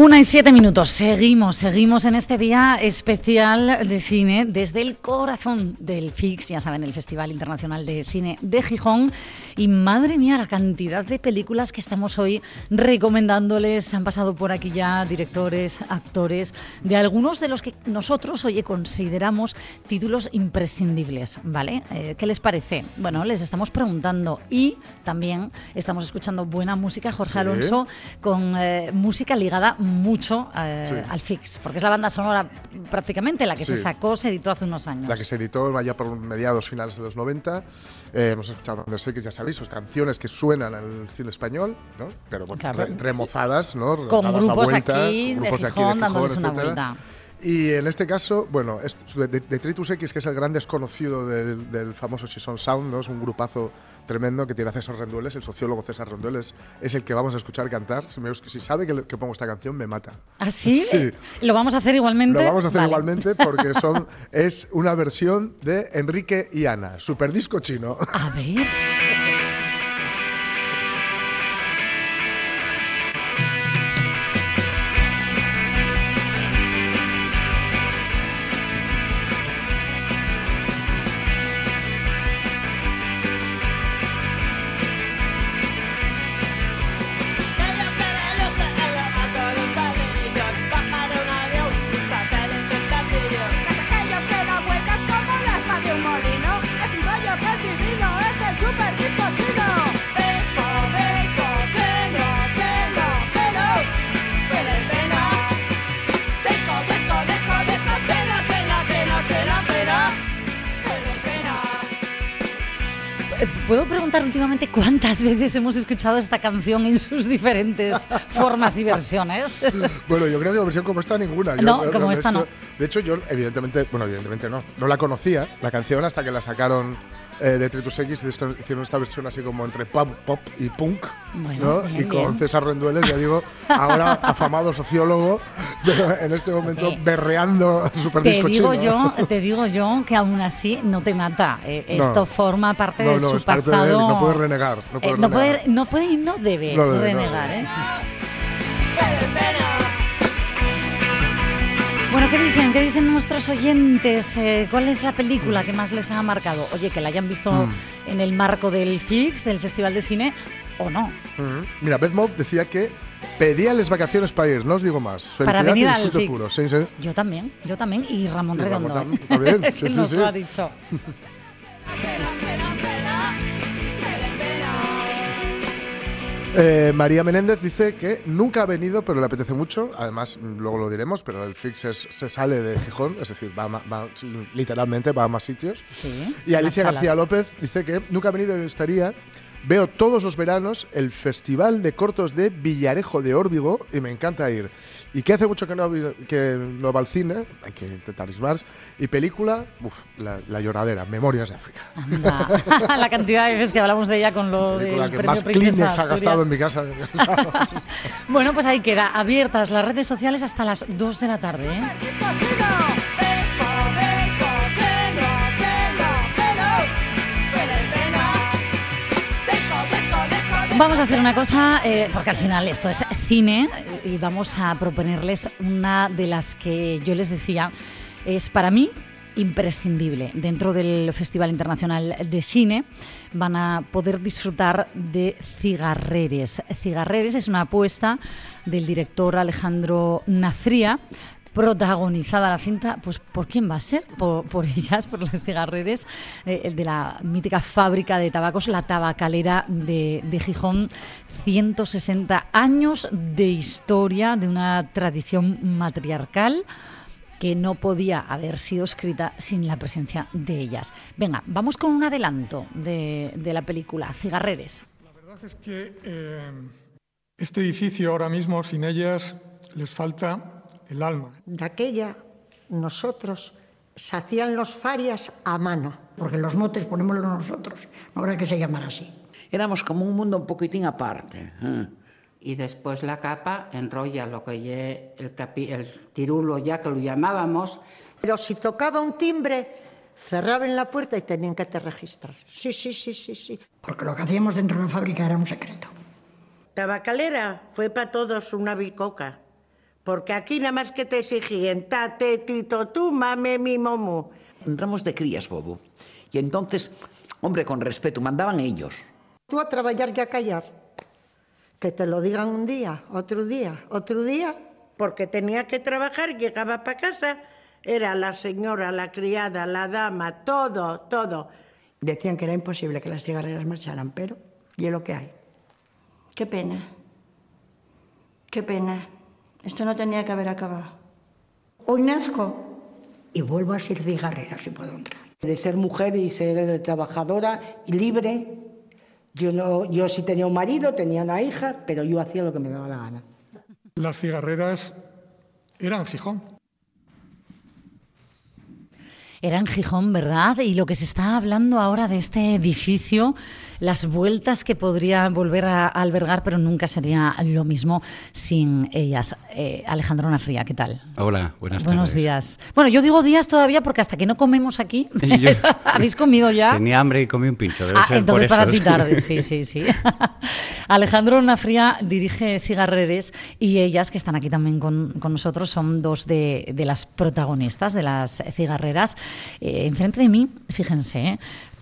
Una y siete minutos. Seguimos, seguimos en este día especial de cine desde el corazón del FIX, ya saben, el Festival Internacional de Cine de Gijón. Y madre mía, la cantidad de películas que estamos hoy recomendándoles. Han pasado por aquí ya directores, actores, de algunos de los que nosotros, oye, consideramos títulos imprescindibles, ¿vale? Eh, ¿Qué les parece? Bueno, les estamos preguntando y también estamos escuchando buena música, Jorge Sí. Alonso, con eh, música ligada mucho eh, Sí. al Fix, porque es la banda sonora prácticamente la que se sacó, se editó hace unos años. La que se editó allá por mediados finales de los 90. Eh, hemos escuchado Under X, ya sabéis, sus canciones que suenan al cine español, ¿no? Pero bueno, Claro. re- remozadas, ¿no? Con Dadas grupos vuelta, aquí con de Gijón dándoles una etcétera. vuelta. Y en este caso, bueno, es de, de- Detritus X, que es el gran desconocido del, del famoso Season Sound, ¿no? Es un grupazo tremendo que tiene a César Rendueles, el sociólogo César Rendueles, es el que vamos a escuchar cantar. Si, me- si sabe que, que pongo esta canción, me mata. ¿Ah, sí? Sí. ¿Lo vamos a hacer igualmente? Lo vamos a hacer Vale. igualmente porque son, es una versión de Enrique y Ana, super disco chino. A ver. Cuántas veces hemos escuchado esta canción en sus diferentes formas y versiones? Bueno, yo creo que la versión como esta ninguna. Yo- No, como esta hecho- no. De hecho, yo evidentemente, bueno, evidentemente no, no la conocía, la canción, hasta que la sacaron eh, de Tritus X, hicieron esta versión así como entre pop, pop y punk, Bueno, ¿no? bien, y con bien. César Rendueles, ya digo, ahora afamado sociólogo, en este momento berreando super Te disco digo yo, te digo yo que aún así no te mata. Eh, No. Esto forma parte No, de su de él pasado. no puede renegar, no Eh, puede no, renegar. puede, no puede y no debe, No debe, no renegar. ¿eh? ¿Qué dicen? ¿Qué dicen nuestros oyentes? Eh, ¿Cuál es la película que más les ha marcado? Oye, que la hayan visto Mm. en el marco del FIX, del Festival de Cine, o no. Ujú. Mira, Beth Mob decía que pedíales vacaciones para ir, no os digo más. Para venir y al FIX. puro. Sí, sí. Yo también, yo también, y Ramón Y Ramón Redondo. también, ¿eh? también, sí, sí, nos lo ha dicho. Eh, María Menéndez dice que nunca ha venido, pero le apetece mucho. Además, luego lo diremos, pero el Fix es- se sale de Gijón, es decir, va, a ma- va- literalmente va a más sitios. Sí, Y Alicia García. López dice que nunca ha venido y estaría. Veo todos los veranos el Festival de Cortos de Villarejo de Órbigo y me encanta ir. Y que hace mucho que no, que no va al cine, hay que intentar más. Y película, uf, la, la lloradera, Memorias de África. Anda. la cantidad de veces que hablamos de ella con lo del película que más Kleenex ha gastado en mi casa. Bueno, pues ahí queda, abiertas las redes sociales hasta las 2 de la tarde. ¿eh? Vamos a hacer una cosa, eh, porque al final esto es cine eh, y vamos a proponerles una de las que yo les decía es para mí imprescindible. Dentro del Festival Internacional de Cine van a poder disfrutar de Cigarreres. Cigarreres es una apuesta del director Alejandro Nafría protagonizada la cinta, pues ¿por quién va a ser? Por, ellas, por las cigarreres eh, de la mítica fábrica de tabacos, la tabacalera de, de Gijón. 160 años de historia, de una tradición matriarcal que no podía haber sido escrita sin la presencia de ellas. Venga, vamos con un adelanto de, de la película, Cigarreres. La verdad es que eh, este edificio ahora mismo, sin ellas, les falta el alma. De aquella, nosotros se hacían los farias a mano. porque los motes ponémoslos nosotros, no habrá que se llamar así. Éramos como un mundo un poquitín aparte. ¿eh? y después la capa enrolla lo que ye el, capi- el tirulo ya que lo llamábamos. Pero si tocaba un timbre, cerraban la puerta y tenían que te registrar. Sí, sí, sí, sí, sí. Porque lo que hacíamos dentro de la fábrica era un secreto. Tabacalera fue para todos una bicoca. Porque aquí nada más que te exigían tate, tito, tú, mame, mi momu. Entramos de crías, Bobo. Y entonces, hombre, con respeto, mandaban ellos. Tú a trabajar y a callar. Que te lo digan un día, otro día, otro día. Porque tenía que trabajar, llegaba para casa, era la señora, la criada, la dama, todo, todo. Decían que era imposible que las cigarreras marcharan, pero y es lo que hay. Qué pena. Qué pena. Esto no tenía que haber acabado. Hoy nazco y vuelvo a ser cigarrera si puedo entrar. de ser mujer y ser trabajadora y libre. Yo, no, yo sí tenía un marido, tenía una hija, pero yo hacía lo que me daba la gana. Las cigarreras eran Gijón. Era en Gijón, ¿verdad? Y lo que se está hablando ahora de este edificio, las vueltas que podría volver a albergar, pero nunca sería lo mismo sin ellas. Eh, Alejandro Nafría, ¿qué tal? Hola, buenas Buenos tardes. días. Bueno, yo digo días todavía porque hasta que no comemos aquí, yo- habéis comido ya. Tenía hambre y comí un pincho, debe Ah, ser por entonces eso. para ti tarde, sí, sí, sí. Alejandro Nafría dirige Cigarreres y ellas, que están aquí también con, con nosotros, son dos de, de las protagonistas de las cigarreras. Eh, enfrente de mí, fíjense, ¿eh?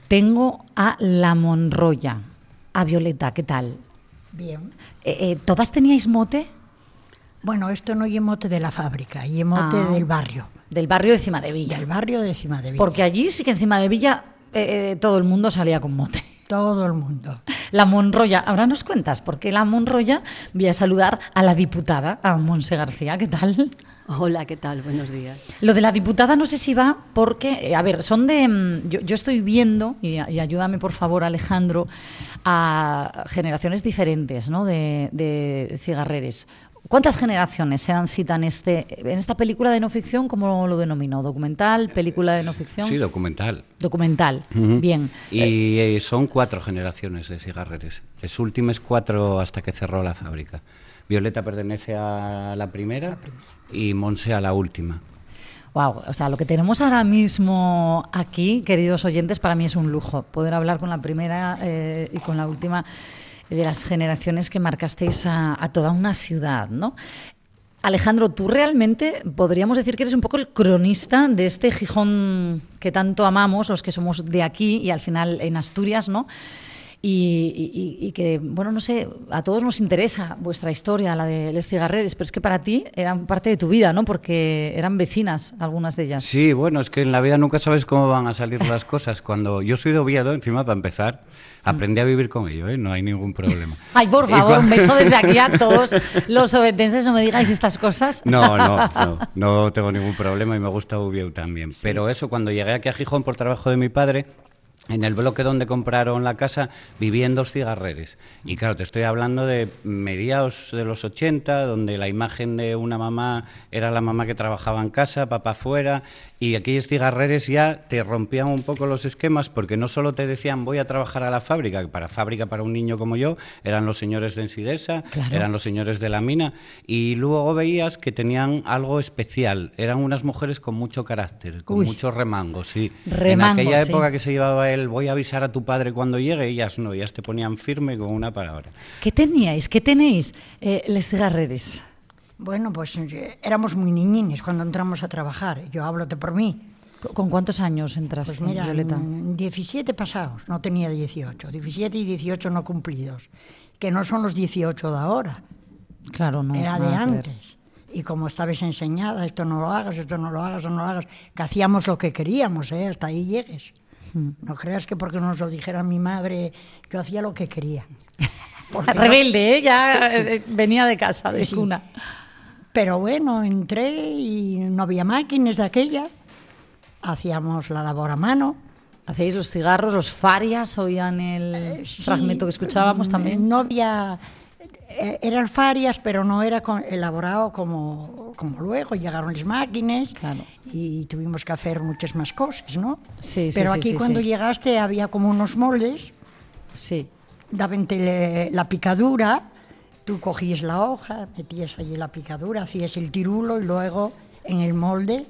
tengo a la Monroya, a Violeta, ¿qué tal? Bien. Eh, eh, ¿Todas teníais mote? Bueno, esto no es mote de la fábrica, y mote Ah. del barrio. Del barrio de Cima de Villa. Del barrio de Cima de Villa. Porque allí sí que encima de Villa eh, todo el mundo salía con mote. Todo el mundo. La Monroya, ahora nos cuentas, porque la Monroya voy a saludar a la diputada, a Monse García, ¿qué tal? Hola, ¿qué tal? Buenos días. Lo de la diputada no sé si va porque, eh, a ver, son de... mm, Yo, yo estoy viendo, y, y ayúdame por favor Alejandro, a generaciones diferentes ¿no? de, de cigarreres. ¿Cuántas generaciones se dan cita en, este, en esta película de no ficción? ¿Cómo lo denominó? ¿Documental? ¿Película de no ficción? Sí, documental. Documental, bien. Y eh, son cuatro generaciones de cigarreres. Les últimas cuatro hasta que cerró la fábrica. Violeta pertenece a la primera y Monse la última. Wow, o sea, lo que tenemos ahora mismo aquí, queridos oyentes, para mí es un lujo poder hablar con la primera eh, y con la última de las generaciones que marcasteis a, a toda una ciudad, ¿no? Alejandro, tú realmente podríamos decir que eres un poco el cronista de este Gijón que tanto amamos, los que somos de aquí y al final en Asturias, ¿no? Y, y- y que, bueno, no sé, a todos nos interesa vuestra historia, la de Les Cigarreres, pero es que para ti eran parte de tu vida, ¿no? Porque eran vecinas algunas de ellas. Sí, bueno, es que en la vida nunca sabes cómo van a salir las cosas. Cuando yo soy de Oviedo, encima para empezar, aprendí a vivir con ello, ¿eh? no hay ningún problema. Ay, por favor, un beso desde aquí a todos los obetenses, no me digáis estas cosas. No, no, no, no tengo ningún problema y me gusta Oviedo también. Pero eso, cuando llegué aquí a Gijón por trabajo de mi padre, en el bloque donde compraron la casa vivían dos cigarreres. Y claro, te estoy hablando de mediados de los 80, donde la imagen de una mamá era la mamá que trabajaba en casa, papá fuera, y aquellos cigarreres ya te rompían un poco los esquemas porque no solo te decían voy a trabajar a la fábrica, que para fábrica para un niño como yo eran los señores de Ensidesa, Claro. eran los señores de la mina, y luego veías que tenían algo especial, eran unas mujeres con mucho carácter, con Uy. mucho remango, sí. Remango, en aquella sí. época que se llevaba el voy a avisar a tu padre cuando llegue, ellas no, ellas te ponían firme con una palabra. ¿Qué teníais? ¿Qué tenéis, eh, Les Cigarreres? Bueno, pues eh, éramos muy niñines cuando entramos a trabajar. Yo hablote por mí. ¿Con- ¿Con cuántos años entraste, Pues mira, Violeta? mm, 17 pasados, no tenía 18. 17 y 18 no cumplidos. Que no son los 18 de ahora, Claro, no. era de antes. Y como estabas enseñada, esto no lo hagas, esto no lo hagas, esto no lo hagas, que hacíamos lo que queríamos, ¿eh? hasta ahí llegues. No creas que porque nos lo dijera mi madre, yo hacía lo que quería. Rebelde, ¿eh? ya eh, venía de casa, de Sí. cuna. Pero bueno, entré y no había máquinas de aquella. Hacíamos la labor a mano. ¿Hacéis los cigarros, los farias? Oían el Sí, fragmento que escuchábamos mm, también. No había. Eh, Eran farias, pero no era elaborado como, como luego. Llegaron las máquinas y tuvimos que hacer muchas más cosas, ¿no? Sí, sí, pero sí, aquí sí, cuando llegaste había como unos moldes. Sí. Daban la picadura, tú cogías la hoja, metías allí la picadura, hacías el tirulo y luego en el molde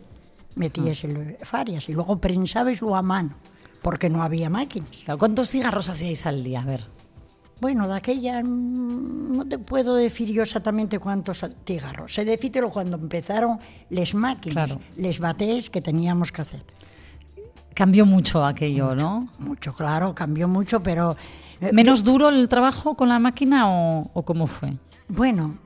metías el farias y luego prensabaslo a mano, porque no había máquinas. ¿Cuántos cigarros hacíais al día? A ver. Bueno, de aquella mm, no te puedo decir yo exactamente cuántos cigarros. Sé decírtelo cuando empezaron las máquinas, Claro. les batés que teníamos que hacer. Cambió mucho aquello, ¿no? Mucho, claro, cambió mucho, pero... eh, ¿Menos duro el trabajo con la máquina o, o cómo fue? Bueno,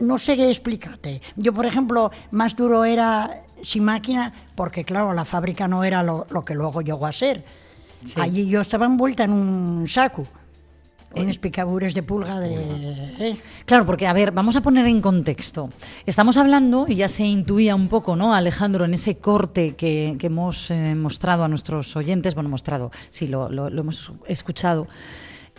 no sé qué explicarte. Yo, por ejemplo, más duro era sin máquina, porque claro, la fábrica no era lo, lo que luego llegó a ser. Sí. Allí yo estaba envuelta en un saco, unas picaduras de pulga de... ¿eh? Claro, porque, a ver, vamos a poner en contexto. Estamos hablando, y ya se intuía un poco, ¿no, Alejandro, en ese corte que, que hemos eh, mostrado a nuestros oyentes, bueno, mostrado, sí, lo, lo- lo hemos escuchado,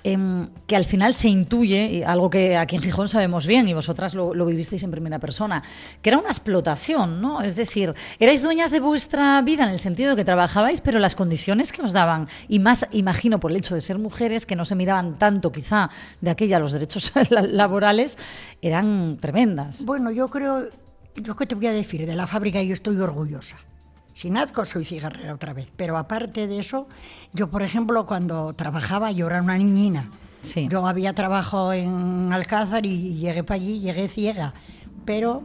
em, que al final se intuye, algo que aquí en Gijón sabemos bien, y vosotras lo, vivisteis en primera persona, que era una explotación, ¿no? Es decir, erais dueñas de vuestra vida en el sentido de que trabajabais, pero las condiciones que os daban, y más, imagino, por el hecho de ser mujeres, que no se miraban tanto quizá de aquella los derechos la- laborales, eran tremendas. Bueno, yo creo, yo qué te voy a decir, de la fábrica yo estoy orgullosa. Sin Azco soy cigarrera otra vez, pero aparte de eso, yo por ejemplo cuando trabajaba yo era una niñina. Yo había trabajo en Alcázar y llegué para allí, llegué ciega, pero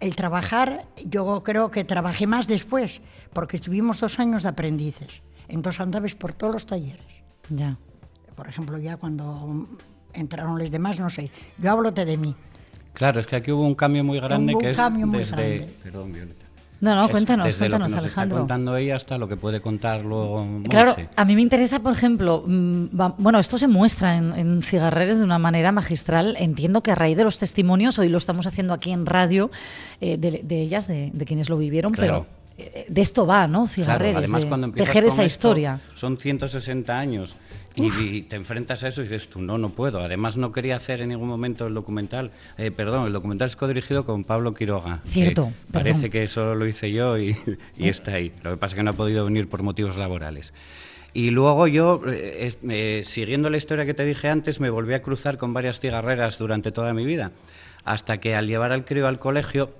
el trabajar yo creo que trabajé más después, porque estuvimos dos años de aprendices. Entonces andabas por todos los talleres. Ya. Por ejemplo, ya cuando entraron los demás, no sé, yo hablote de mí. Claro, es que aquí hubo un cambio muy grande Hubo un que es cambio muy desde... grande. Perdón, Violeta. No, no, cuéntanos, desde cuéntanos, lo que nos Alejandro. está contando ella hasta lo que puede contar luego. Claro, a mí me interesa, por ejemplo, mm, bueno, esto se muestra en, en Cigarreres de una manera magistral. Entiendo que a raíz de los testimonios, hoy lo estamos haciendo aquí en radio, eh, de, de ellas, de, de quienes lo vivieron, Claro. pero eh, de esto va, ¿no? Claro, Cigarreres, además de cuando tejer esa esto, historia. Son 160 años y, y te enfrentas a eso y dices tú, no, no puedo. Además no quería hacer en ningún momento el documental, eh, perdón, el documental es codirigido con Pablo Quiroga. Cierto, que Parece que solo lo hice yo y, y está ahí. Lo que pasa es que no ha podido venir por motivos laborales. Y luego yo, eh, eh, siguiendo la historia que te dije antes, me volví a cruzar con varias cigarreras durante toda mi vida, hasta que al llevar al crío al colegio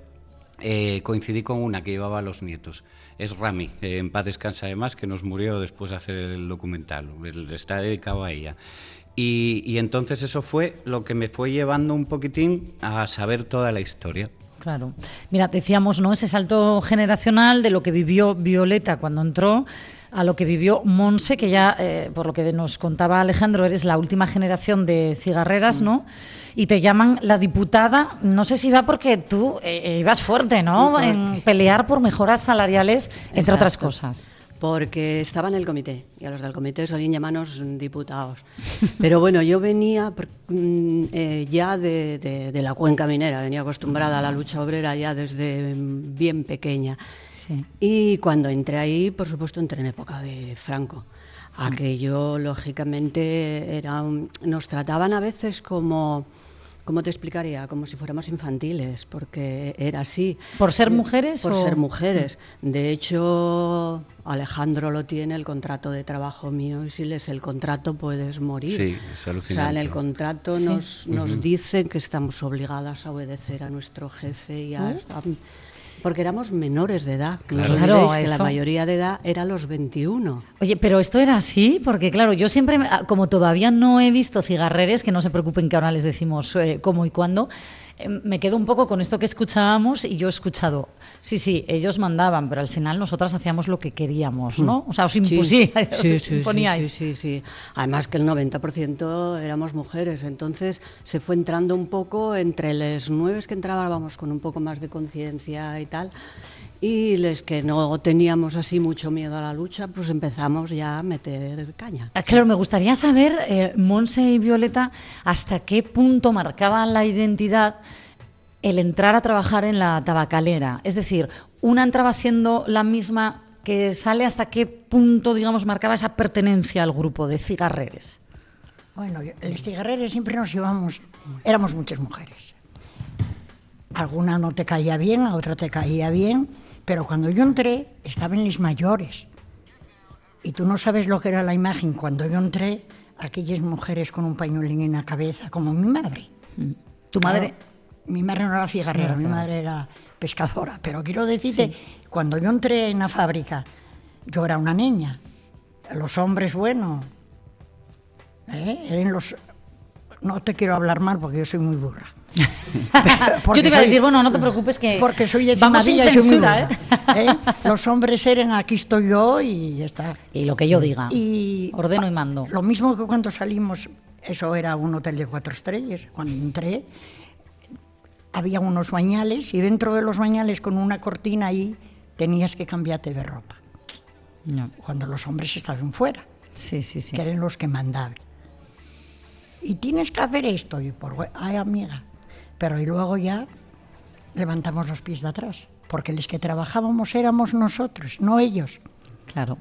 eh, coincidí con una que llevaba a los nietos. Es Rami, en paz descansa además, que nos murió después de hacer el documental. Está dedicado a ella. Y entonces eso fue lo que me fue llevando un poquitín a saber toda la historia. Claro. Mira, decíamos, ¿no? Ese salto generacional de lo que vivió Violeta cuando entró a lo que vivió Monse, que ya, eh, por lo que nos contaba Alejandro, eres la última generación de cigarreras, ¿no? Y te llaman la diputada, no sé si va porque tú eh, ibas fuerte, ¿no? En pelear por mejoras salariales, entre otras cosas. Porque estaba en el comité y a los del comité solían llamarnos diputados. Pero bueno, yo venía mm, eh, ya de, de- de la cuenca minera, venía acostumbrada a la lucha obrera ya desde mm, bien pequeña. Y cuando entré ahí, por supuesto, entré en época de Franco. Aquello, lógicamente, era un- nos trataban a veces como... ¿Cómo te explicaría? Como si fuéramos infantiles, porque era así. ¿Por ser Eh, mujeres Por o- ser mujeres. De hecho, Alejandro lo tiene, el contrato de trabajo mío, y si lees el contrato puedes morir. Sí, es O sea, alucinante. en el contrato Sí. nos, nos Ujú. dicen que estamos obligadas a obedecer a nuestro jefe y a... ¿Eh? Porque éramos menores de edad. que no os Claro. olvidéis Claro, que la mayoría de edad era los 21. Oye, pero esto era así, porque claro, yo siempre, me- ah, como todavía no he visto cigarreres, que no se preocupen que ahora les decimos eh, cómo y cuándo, me quedo un poco con esto que escuchábamos y yo he escuchado, sí, sí, ellos mandaban, pero al final nosotras hacíamos lo que queríamos, ¿no? O sea, os Mm. Sí. impusíais, os Sí, imponíais. Sí, sí, sí. Además que el 90% éramos mujeres, entonces se fue entrando un poco entre los nueve que entrábamos con un poco más de conciencia y tal, y los que no teníamos así mucho miedo a la lucha, pues empezamos ya a meter caña. Ah, Claro, me gustaría saber, eh, Monse y Violeta, hasta qué punto marcaba la identidad el entrar a trabajar en la tabacalera. Es decir, una entraba siendo la misma que sale, hasta qué punto, digamos, marcaba esa pertenencia al grupo de cigarreres. Bueno, los cigarreros siempre nos íbamos, éramos muchas mujeres. Alguna no te caía bien, a otra te caía bien, pero cuando yo entré estaban los mayores. Y tú no sabes lo que era la imagen cuando yo entré, aquellas mujeres con un pañuelín en la cabeza, como mi madre. ¿Tu madre? Claro, mi madre no era cigarrera, mi madre era pescadora. Pero quiero decirte, cuando yo entré en la fábrica, yo era una niña. Los hombres, bueno, ¿eh? eran los... No te quiero hablar mal porque yo soy muy burra. Yo te iba a decir, bueno, no te preocupes que Porque soy de vamos sin censura, burra, ¿eh? Los hombres eran aquí estoy yo y ya está. Y lo que yo diga. Y Ordeno y mando. Lo mismo que cuando salimos, eso era un hotel de cuatro estrellas. Cuando entré, había unos bañales y dentro de los bañales con una cortina ahí tenías que cambiarte de ropa. Cuando los hombres estaban fuera. Sí, sí, sí. Que eran los que mandaban. Y tienes que hacer esto. Y por, ay, amiga. Pero y luego ya levantamos los pies de atrás. Porque los que trabajábamos éramos nosotros, no ellos. Claro.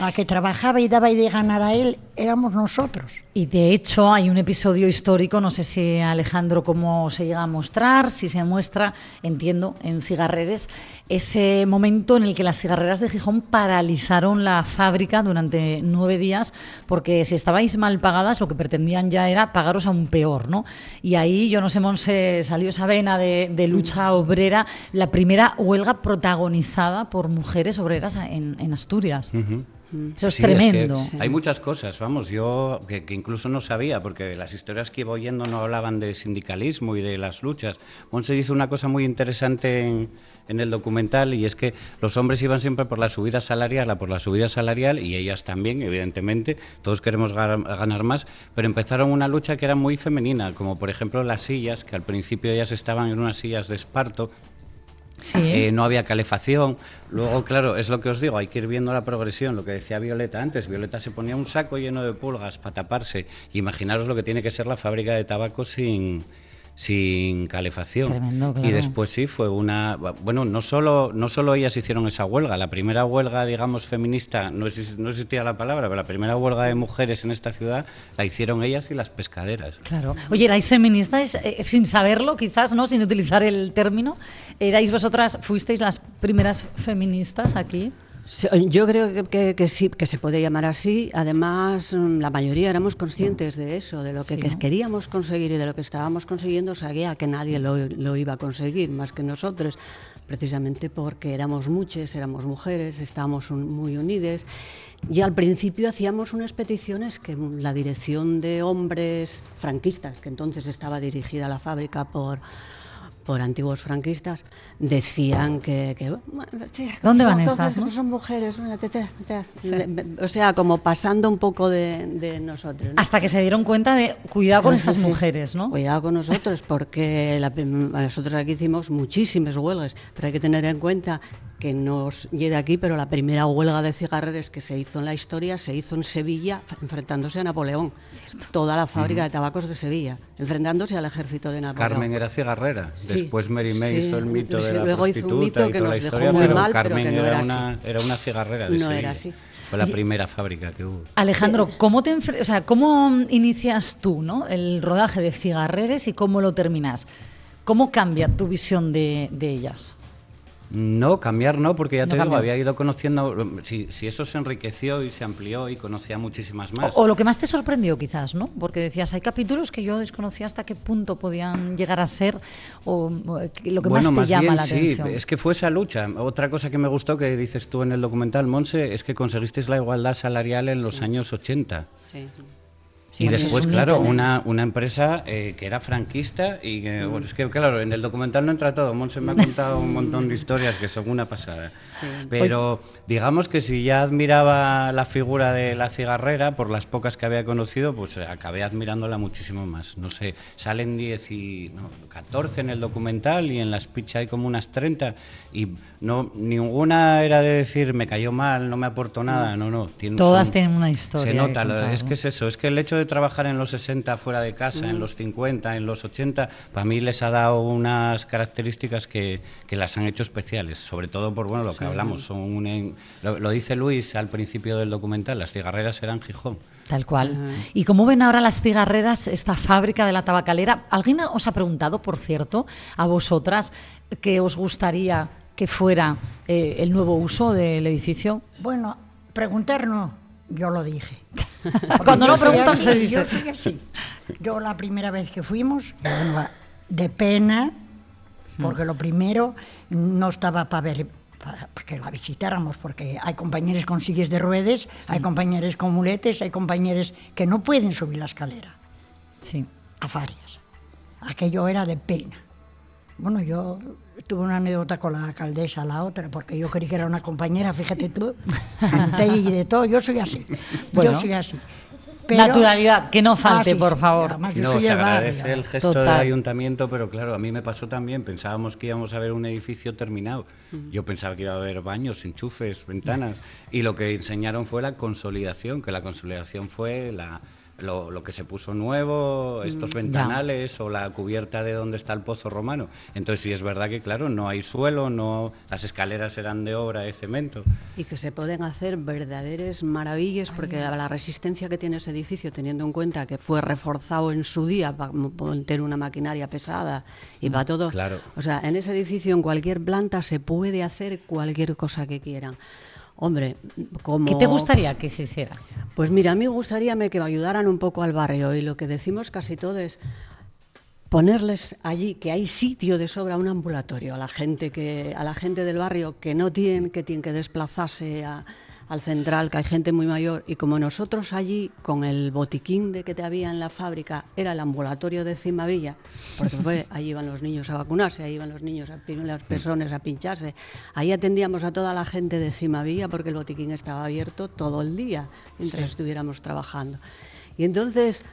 La que trabajaba y daba y de ganar a él éramos nosotros. Y de hecho hay un episodio histórico, no sé si Alejandro cómo se llega a mostrar, si se muestra, entiendo, en Cigarreres, ese momento en el que las cigarreras de Gijón paralizaron la fábrica durante nueve días, porque si estabais mal pagadas, lo que pretendían ya era pagaros aún peor, ¿no? Y ahí, yo no sé, Monse, salió esa vena de, de lucha obrera, la primera huelga protagonizada por mujeres obreras en, en Asturias. Eso es Sí, que tremendo. hay muchas cosas, vamos, yo que, que incluso no sabía, porque las historias que iba oyendo no hablaban de sindicalismo y de las luchas. Monse dice una cosa muy interesante en, en el documental y es que los hombres iban siempre por la subida salarial, a por la subida salarial y ellas también, evidentemente, todos queremos ganar más, pero empezaron una lucha que era muy femenina, como por ejemplo las sillas, que al principio ellas estaban en unas sillas de esparto, eh, no había calefacción. Luego, claro, es lo que os digo, hay que ir viendo la progresión, lo que decía Violeta antes. Violeta se ponía un saco lleno de pulgas para taparse. Imaginaros lo que tiene que ser la fábrica de tabaco sin, sin calefacción. Tremendo, claro. Y después sí, fue una... Bueno, no solo, no solo ellas hicieron esa huelga, la primera huelga, digamos, feminista, no, exis- no existía la palabra, pero la primera huelga de mujeres en esta ciudad la hicieron ellas y las pescaderas. Claro. Oye, ¿erais feministas eh, sin saberlo, quizás, ¿no? Sin utilizar el término? ¿Erais vosotras, fuisteis las primeras feministas aquí? Sí, Yo creo que, que- que sí, que se puede llamar así. Además, mm, la mayoría éramos conscientes de eso, de lo que, Sí, que ¿no? queríamos conseguir y de lo que estábamos consiguiendo. Sabía que nadie lo, lo iba a conseguir más que nosotros, precisamente porque éramos muchas, éramos mujeres, estábamos un- muy unidas. Y al principio hacíamos unas peticiones que la dirección de hombres franquistas, que entonces estaba dirigida la fábrica por por antiguos franquistas, decían que... que, bueno, tía, ¿Dónde van estas, no? son mujeres, bueno, te- te- te- Sí. le- o sea, como pasando un poco de, de nosotros. ¿no? Hasta que se dieron cuenta de cuidado con Sí, estas sí. mujeres, ¿no? Cuidado con nosotros, porque la nosotros aquí hicimos muchísimas huelgas, pero hay que tener en cuenta que nos llegue aquí, pero la primera huelga de cigarreres que se hizo en la historia se hizo en Sevilla, enfrentándose a Napoleón. Toda la fábrica de tabacos de Sevilla, enfrentándose al ejército de Napoleón. Carmen era cigarrera. Sí, Después Mary May sí. hizo el mito Sí, de la luego hizo un prostituta mito y toda la historia, muy pero mal, pero Carmen que no era, era una, era una cigarrera de No Sevilla. era así. Fue la primera fábrica que hubo. Alejandro, ¿cómo te o sea, cómo inicias tú, ¿no? El rodaje de Cigarreres y cómo lo terminas. ¿Cómo cambia tu visión de, de ellas? No, cambiar no, porque ya No te digo, cambió. había ido conociendo, si, si eso se enriqueció y se amplió y conocía muchísimas más. O, o lo que más te sorprendió quizás, ¿no? Porque decías, hay capítulos que yo desconocía hasta qué punto podían llegar a ser o, o lo que bueno, más te llama bien, la sí, atención. es que fue esa lucha. Otra cosa que me gustó que dices tú en el documental, Monse, es que conseguisteis la igualdad salarial en los años 80. Sí. Y Sí, después, es un claro, una, una empresa eh, que era franquista y que, bueno, es que, claro, en el documental no entra todo. Monse me ha contado un montón de historias que son una pasada. Pero digamos que si ya admiraba la figura de la cigarrera, por las pocas que había conocido, pues eh, acabé admirándola muchísimo más. No sé, salen 10 y no, 14 en el documental y en la speech hay como unas 30 y no ninguna era de decir me cayó mal, no me aportó nada. No, no. tiene- Todas son- tienen una historia Se nota, es que es eso, es que el hecho de trabajar en los 60 fuera de casa, en los 50, en los 80, para mí les ha dado unas características que, que las han hecho especiales, sobre todo por bueno lo que Sí. hablamos. Son un lo, lo dice Luis al principio del documental, las cigarreras eran Gijón. Tal cual. ¿Y cómo ven ahora las cigarreras, esta fábrica de la tabacalera? ¿Alguien os ha preguntado, por cierto, a vosotras, que os gustaría que fuera eh, el nuevo uso del edificio? Bueno, preguntar no, yo lo dije. Cuando soy preguntan, así, se dice. Yo soy así. Yo la primera vez que fuimos, bueno, de pena, porque lo primero no estaba para ver para que la visitáramos, porque hay compañeros con sillas de ruedas, hay compañeros con muletes, hay compañeros que no pueden subir la escalera. Sí. A Farias. Aquello era de pena. Bueno, yo tuve una anécdota con la alcaldesa, la otra, porque yo creí que era una compañera, fíjate tú, canté y de todo, yo soy así, Bueno. yo soy así. Naturalidad, que no falte, Ah, sí, por favor. además No, se barrio. agradece el gesto Total. del ayuntamiento, pero claro, a mí me pasó también. Pensábamos que íbamos a ver un edificio terminado. Yo pensaba que iba a haber baños, enchufes, ventanas. Y lo que enseñaron fue la consolidación, que la consolidación fue la, lo, lo que se puso nuevo, estos Mm, ventanales o la cubierta de donde está el pozo romano. Entonces sí es verdad que, claro, no hay suelo, no las escaleras eran de obra de cemento. Y que se pueden hacer verdaderas maravillas porque la resistencia que tiene ese edificio, teniendo en cuenta que fue reforzado en su día para tener una maquinaria pesada y para todo. claro. O sea, en ese edificio, en cualquier planta, se puede hacer cualquier cosa que quieran. Hombre, como... ¿Qué te gustaría que se hiciera? Pues mira, a mí gustaría que me ayudaran un poco al barrio y lo que decimos casi todo es ponerles allí que hay sitio de sobra un ambulatorio a la gente que a la gente del barrio que no tienen que tienen que desplazarse a- al central que hay gente muy mayor y como nosotros allí con el botiquín de que te había en la fábrica era el ambulatorio de Cimavilla porque fue, allí iban los niños a vacunarse ahí iban los niños a las personas a pincharse. Ahí atendíamos a toda la gente de Cimavilla porque el botiquín estaba abierto todo el día mientras Sí. estuviéramos trabajando. Y entonces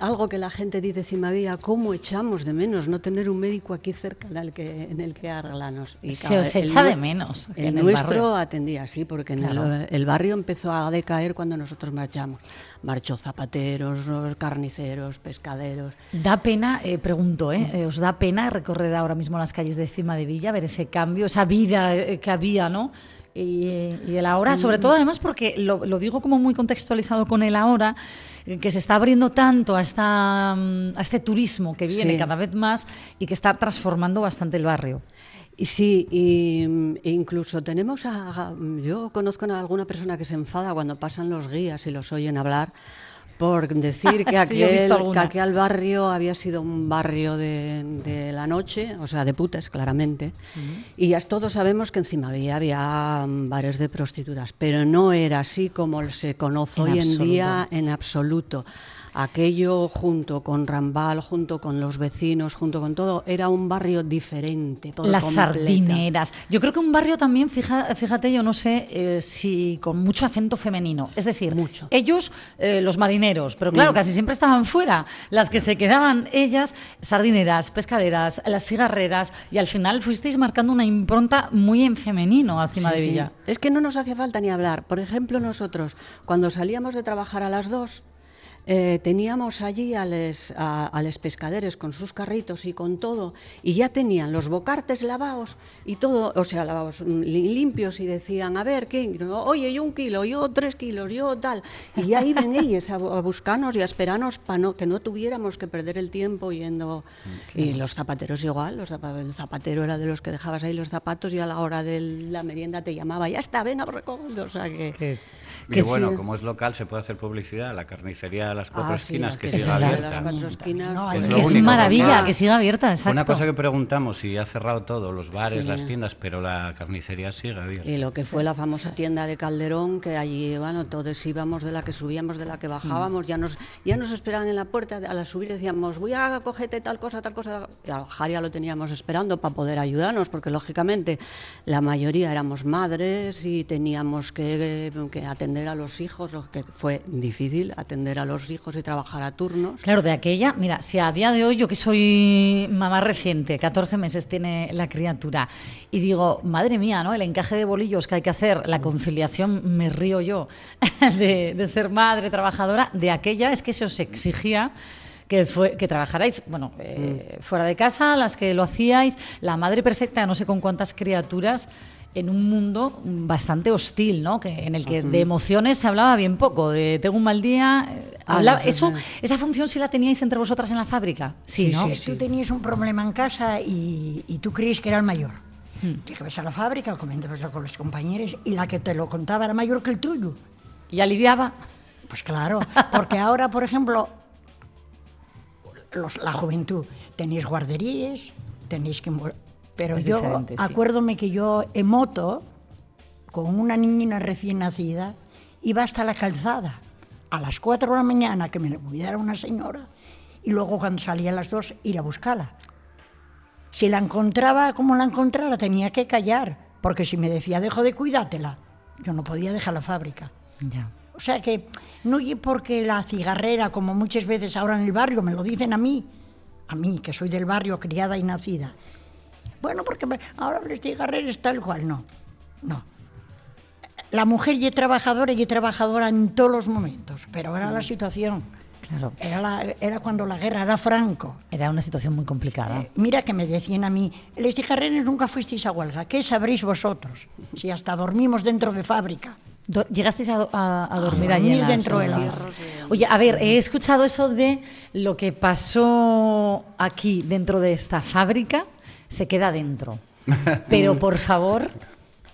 algo que la gente dice Cimavilla, ¿cómo echamos de menos no tener un médico aquí cerca en el que, en el que arreglarnos? Se os el echa de menos El, en el nuestro barrio. atendía, sí, porque en el, el barrio empezó a decaer cuando nosotros marchamos. Marchó zapateros, carniceros, pescaderos. Da pena, eh, pregunto, ¿eh? Eh, ¿os da pena recorrer ahora mismo las calles de Cima de Villa, ver ese cambio, esa vida eh, que había, ¿no? Y, y el ahora, sobre todo además porque lo, lo digo como muy contextualizado con el ahora, que se está abriendo tanto a, esta, mm, a este turismo que viene Sí. cada vez más y que está transformando bastante el barrio. Sí, y, mm, e incluso tenemos a, a- yo conozco a alguna persona que se enfada cuando pasan los guías y los oyen hablar por decir que Sí, aquel, que alguna. aquel barrio había sido un barrio de, de la noche, o sea, de putas, claramente. Y ya todos sabemos que encima había, había bares de prostitutas, pero no era así como se conoce En hoy en día en absoluto. Aquello junto con Rambal, junto con los vecinos, junto con todo, era un barrio diferente. Las sardineras. Yo creo que un barrio también, fija- fíjate, yo no sé eh, si con mucho acento femenino. Es decir, ellos, eh, los marineros, pero claro, Mm. casi siempre estaban fuera. Las que se quedaban, ellas, sardineras, pescaderas, las cigarreras, y al final fuisteis marcando una impronta muy en femenino a Cima Sí, de sí. Villa. Es que no nos hacía falta ni hablar. Por ejemplo, nosotros, cuando salíamos de trabajar a las dos, eh, teníamos allí a les, a, a les pescaderes con sus carritos y con todo, y ya tenían los bocartes lavados y todo, o sea, lavados mm, li- limpios, y decían, a ver, ¿qué? Oye, yo un kilo, yo tres kilos, yo tal. Y ya iban ellos a, bu- a buscarnos y a esperarnos para no, que no tuviéramos que perder el tiempo yendo. Y los zapateros igual, los el zapatero era de los que dejabas ahí los zapatos y a la hora de la merienda te llamaba, ya está, venga, recoge. O sea que. Y que bueno, sí. como es local, se puede hacer publicidad. La carnicería a las cuatro Ah, sí, esquinas, la que que siga a abierta. las cuatro esquinas. No, Es que es único, maravilla, que siga abierta, exacto. Una cosa que preguntamos y ha cerrado todo, los bares, Sí. las tiendas, pero la carnicería sigue abierta. Y lo que fue la famosa tienda de Calderón, que allí, bueno, todos íbamos de la que subíamos, de la que bajábamos, ya nos ya nos esperaban en la puerta, a la subir decíamos, voy a cogerte tal cosa, tal cosa, y al bajar ya lo teníamos esperando para poder ayudarnos, porque lógicamente la mayoría éramos madres y teníamos que, que atender a los hijos, lo que fue difícil atender a los hijos y trabajar a turnos. Claro, de aquella, mira, si a día de hoy yo que soy mamá reciente, 14 meses tiene la criatura, y digo, madre mía, ¿no? El encaje de bolillos que hay que hacer, la conciliación, me río yo, de, de ser madre trabajadora, de aquella es que se os exigía que, fue, que trabajarais, bueno, eh, fuera de casa, las que lo hacíais, la madre perfecta, no sé con cuántas criaturas, en un mundo bastante hostil, ¿no? Que, en el que de emociones se hablaba bien poco, de tengo un mal día. eh, Ah, hablaba- no, eso, esa función sí la teníais entre vosotras en la fábrica. Sí, ¿no? Si tú tenías un problema en casa y, y tú creías que era el mayor, Hmm. llegabas a la fábrica, comentabaslo con los compañeros y la que te lo contaba era mayor que el tuyo. ¿Y aliviaba? Pues claro, porque ahora, por ejemplo, los- la juventud, tenéis guarderías, tenéis que... Pero Es yo sí. acuérdome que yo en moto, con una niñina recién nacida, iba hasta la calzada a las 4 de la mañana que me la cuidara una señora y luego cuando salía a las 2 ir a buscarla. Si la encontraba como la encontrara tenía que callar, porque si me decía dejo de cuidártela, yo no podía dejar la fábrica. Ya. O sea que no y porque la cigarrera, como muchas veces ahora en el barrio, me lo dicen a mí, a mí que soy del barrio, criada y nacida. Bueno, porque ahora las cigarreras tal cual, no, no. La mujer y trabajadora y trabajadora en todos los momentos, pero era la situación. Claro. Era, la- era cuando la guerra era Franco. Era una situación muy complicada. Mira que me decían a mí, les cigarreros nunca fuisteis a huelga, ¿qué sabréis vosotros? Si hasta dormimos dentro de fábrica. Do- ¿Llegasteis a, a- a dormir allí dentro de las- Oye, a ver, he escuchado eso de lo que pasó aquí dentro de esta fábrica, se queda dentro. Pero por favor,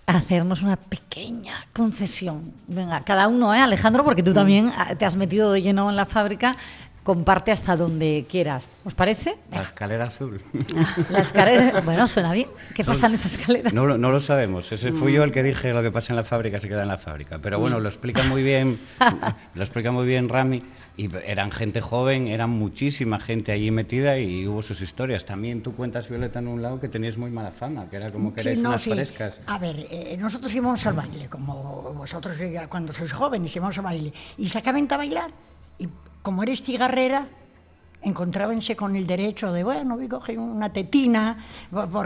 hacernos una pequeña concesión. Venga, cada uno, ¿eh, Alejandro? Porque tú también ah, te has metido de lleno en la fábrica. Comparte hasta donde quieras. ¿Os parece? La escalera azul. La escalera. Bueno, suena bien. ¿Qué pasa en esa escalera? No, lo- no lo sabemos. Ese fui yo el que dije lo que pasa en la fábrica se queda en la fábrica. Pero bueno, lo explica muy bien, lo explica muy bien Rami. Y eran gente joven, eran muchísima gente allí metida y hubo sus historias. También tú cuentas, Violeta, en un lado que teníais muy mala fama, que era como que Sí, erais no, unas sí. frescas. A ver, eh, nosotros íbamos al baile, como vosotros cuando sois jóvenes íbamos al baile. Y sacaban a bailar. Y como eres cigarrera, encontrábanse con el derecho de, bueno, voy a coger una tetina.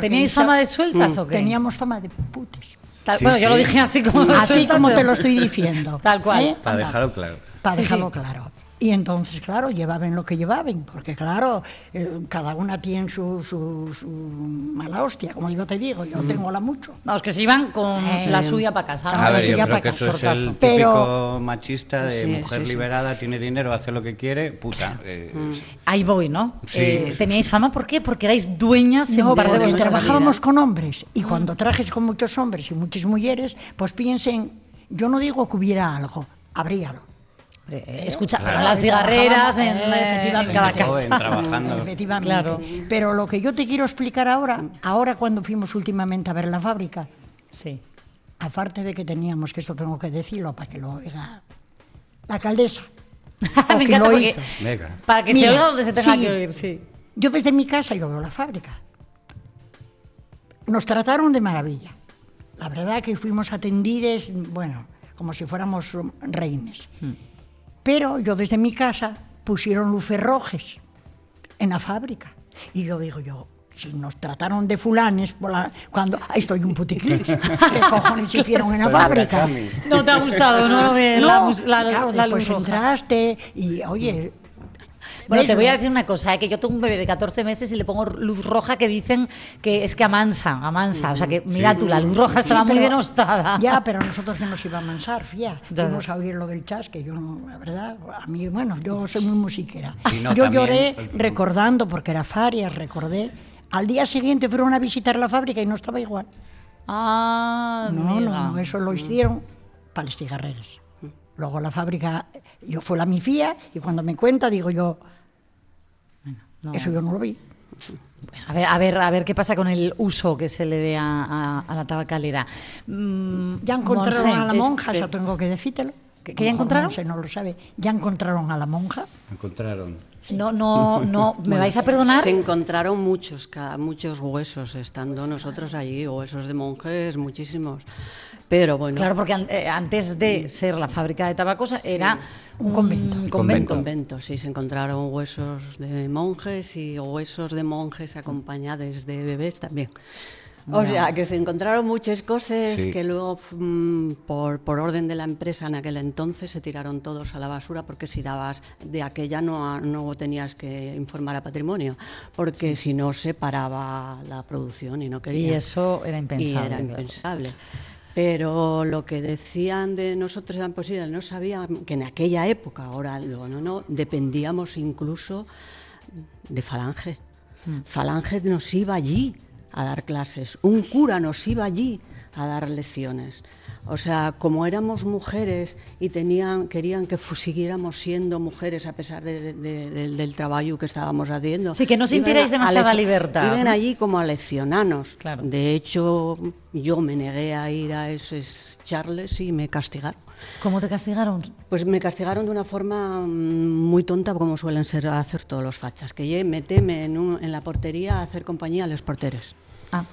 ¿Teníais fama de sueltas o qué? Teníamos fama de putes. Tal- bueno, yo lo dije así como Así como te lo estoy diciendo. Tal cual. ¿eh? Para dejarlo claro. Para Sí, dejarlo sí. claro. Y entonces, claro, llevaban lo que llevaban, porque claro, eh, cada una tiene su, su, su mala hostia, como yo te digo, yo tengo la mucho. Vamos, que se iban con Eh, la suya para casa. ¿no? A ver, yo creo que eso es el típico Pero- machista de Sí, mujer sí, sí. liberada, tiene dinero, hace lo que quiere, puta. eh, Ahí voy, ¿no? Sí. Eh, ¿Teníais fama? ¿Por qué? Porque erais dueñas en No, de porque vuestra trabajábamos con hombres y cuando trajes con muchos hombres y muchas mujeres, pues piensen, yo no digo que hubiera algo, habríalo. Escucha, Claro. las cigarreras en, eh, efectivamente. en cada joven, casa. trabajando. Efectivamente. Claro. Pero lo que yo te quiero explicar ahora, ahora cuando fuimos últimamente a ver la fábrica, Sí. aparte de que teníamos, que esto tengo que decirlo para que lo oiga la alcaldesa. o Me que encanta lo porque- hizo. Venga. Para que Mira, se oiga donde se tenga sí. que oír, sí. Yo desde mi casa yo veo la fábrica. Nos trataron de maravilla. La verdad que fuimos atendidas, bueno, como si fuéramos reines. Pero yo desde mi casa pusieron luces rojas en la fábrica. Y yo digo yo, si nos trataron de fulanes por la- cuando ahí estoy un puticlix, ¿qué cojones hicieron en la fábrica? No te ha gustado, ¿no? No, la la- claro, la después luz roja. entraste y oye. Bueno, te voy a decir una cosa, eh, que yo tengo un bebé de 14 meses y le pongo luz roja que dicen que es que amansa, amansa. O sea que, mira tú, la luz roja estaba Sí, muy pero- denostada. Ya, pero nosotros que nos iba a mansar, fía. Fuimos a oír lo del chas, que yo no, la verdad, a mí, bueno, yo soy muy musiquera. Sí, no, yo también- lloré recordando, porque era Farias, recordé. Al día siguiente fueron a visitar la fábrica y no estaba igual. Ah, No, amiga. no, no, eso lo hicieron para las cigarreras. Luego la fábrica, yo fue la mi fía y cuando me cuenta digo yo, no. eso yo no lo vi. A ver, a ver, a ver qué pasa con el uso que se le dé a, a- a la tabacalera. Mm, Ya encontraron Monse, a la monja, eso tengo que decírtelo. ¿Que- que ya encontraron? No lo sabe. Ya encontraron a la monja. Encontraron. No, no, no, ¿me vais a perdonar? Se encontraron muchos, ca- muchos huesos estando nosotros allí, huesos de monjes, muchísimos. Pero bueno. Claro, porque an- eh, antes de ser la fábrica de tabacos era un convento. Un convento. convento, sí, se encontraron huesos de monjes y huesos de monjes acompañados de bebés también. O sea, que se encontraron muchas cosas Sí. que luego, mm, por, por orden de la empresa en aquel entonces, se tiraron todos a la basura porque si dabas de aquella no, no tenías que informar a patrimonio, porque si no se paraba la producción y no quería. Y eso era impensable, Y era claro. Pero lo que decían de nosotros era posible, no sabían que en aquella época, ahora lo- no, no, dependíamos incluso de Falange. Mm. Falange nos iba allí a dar clases, un cura nos iba allí a dar lecciones. O sea, como éramos mujeres y tenían, querían que siguiéramos siendo mujeres a pesar de- de- del- del trabajo que estábamos haciendo. Sí, que no sintierais demasiada libertad, Iban allí como a leccionarnos. De hecho, yo me negué a ir a esos charles y me castigaron. ¿Cómo te castigaron? Pues me castigaron de una forma mm, muy tonta, como suelen ser hacer todos los fachas, que ye meteme en, un- en la portería a hacer compañía a los porteros. Ah,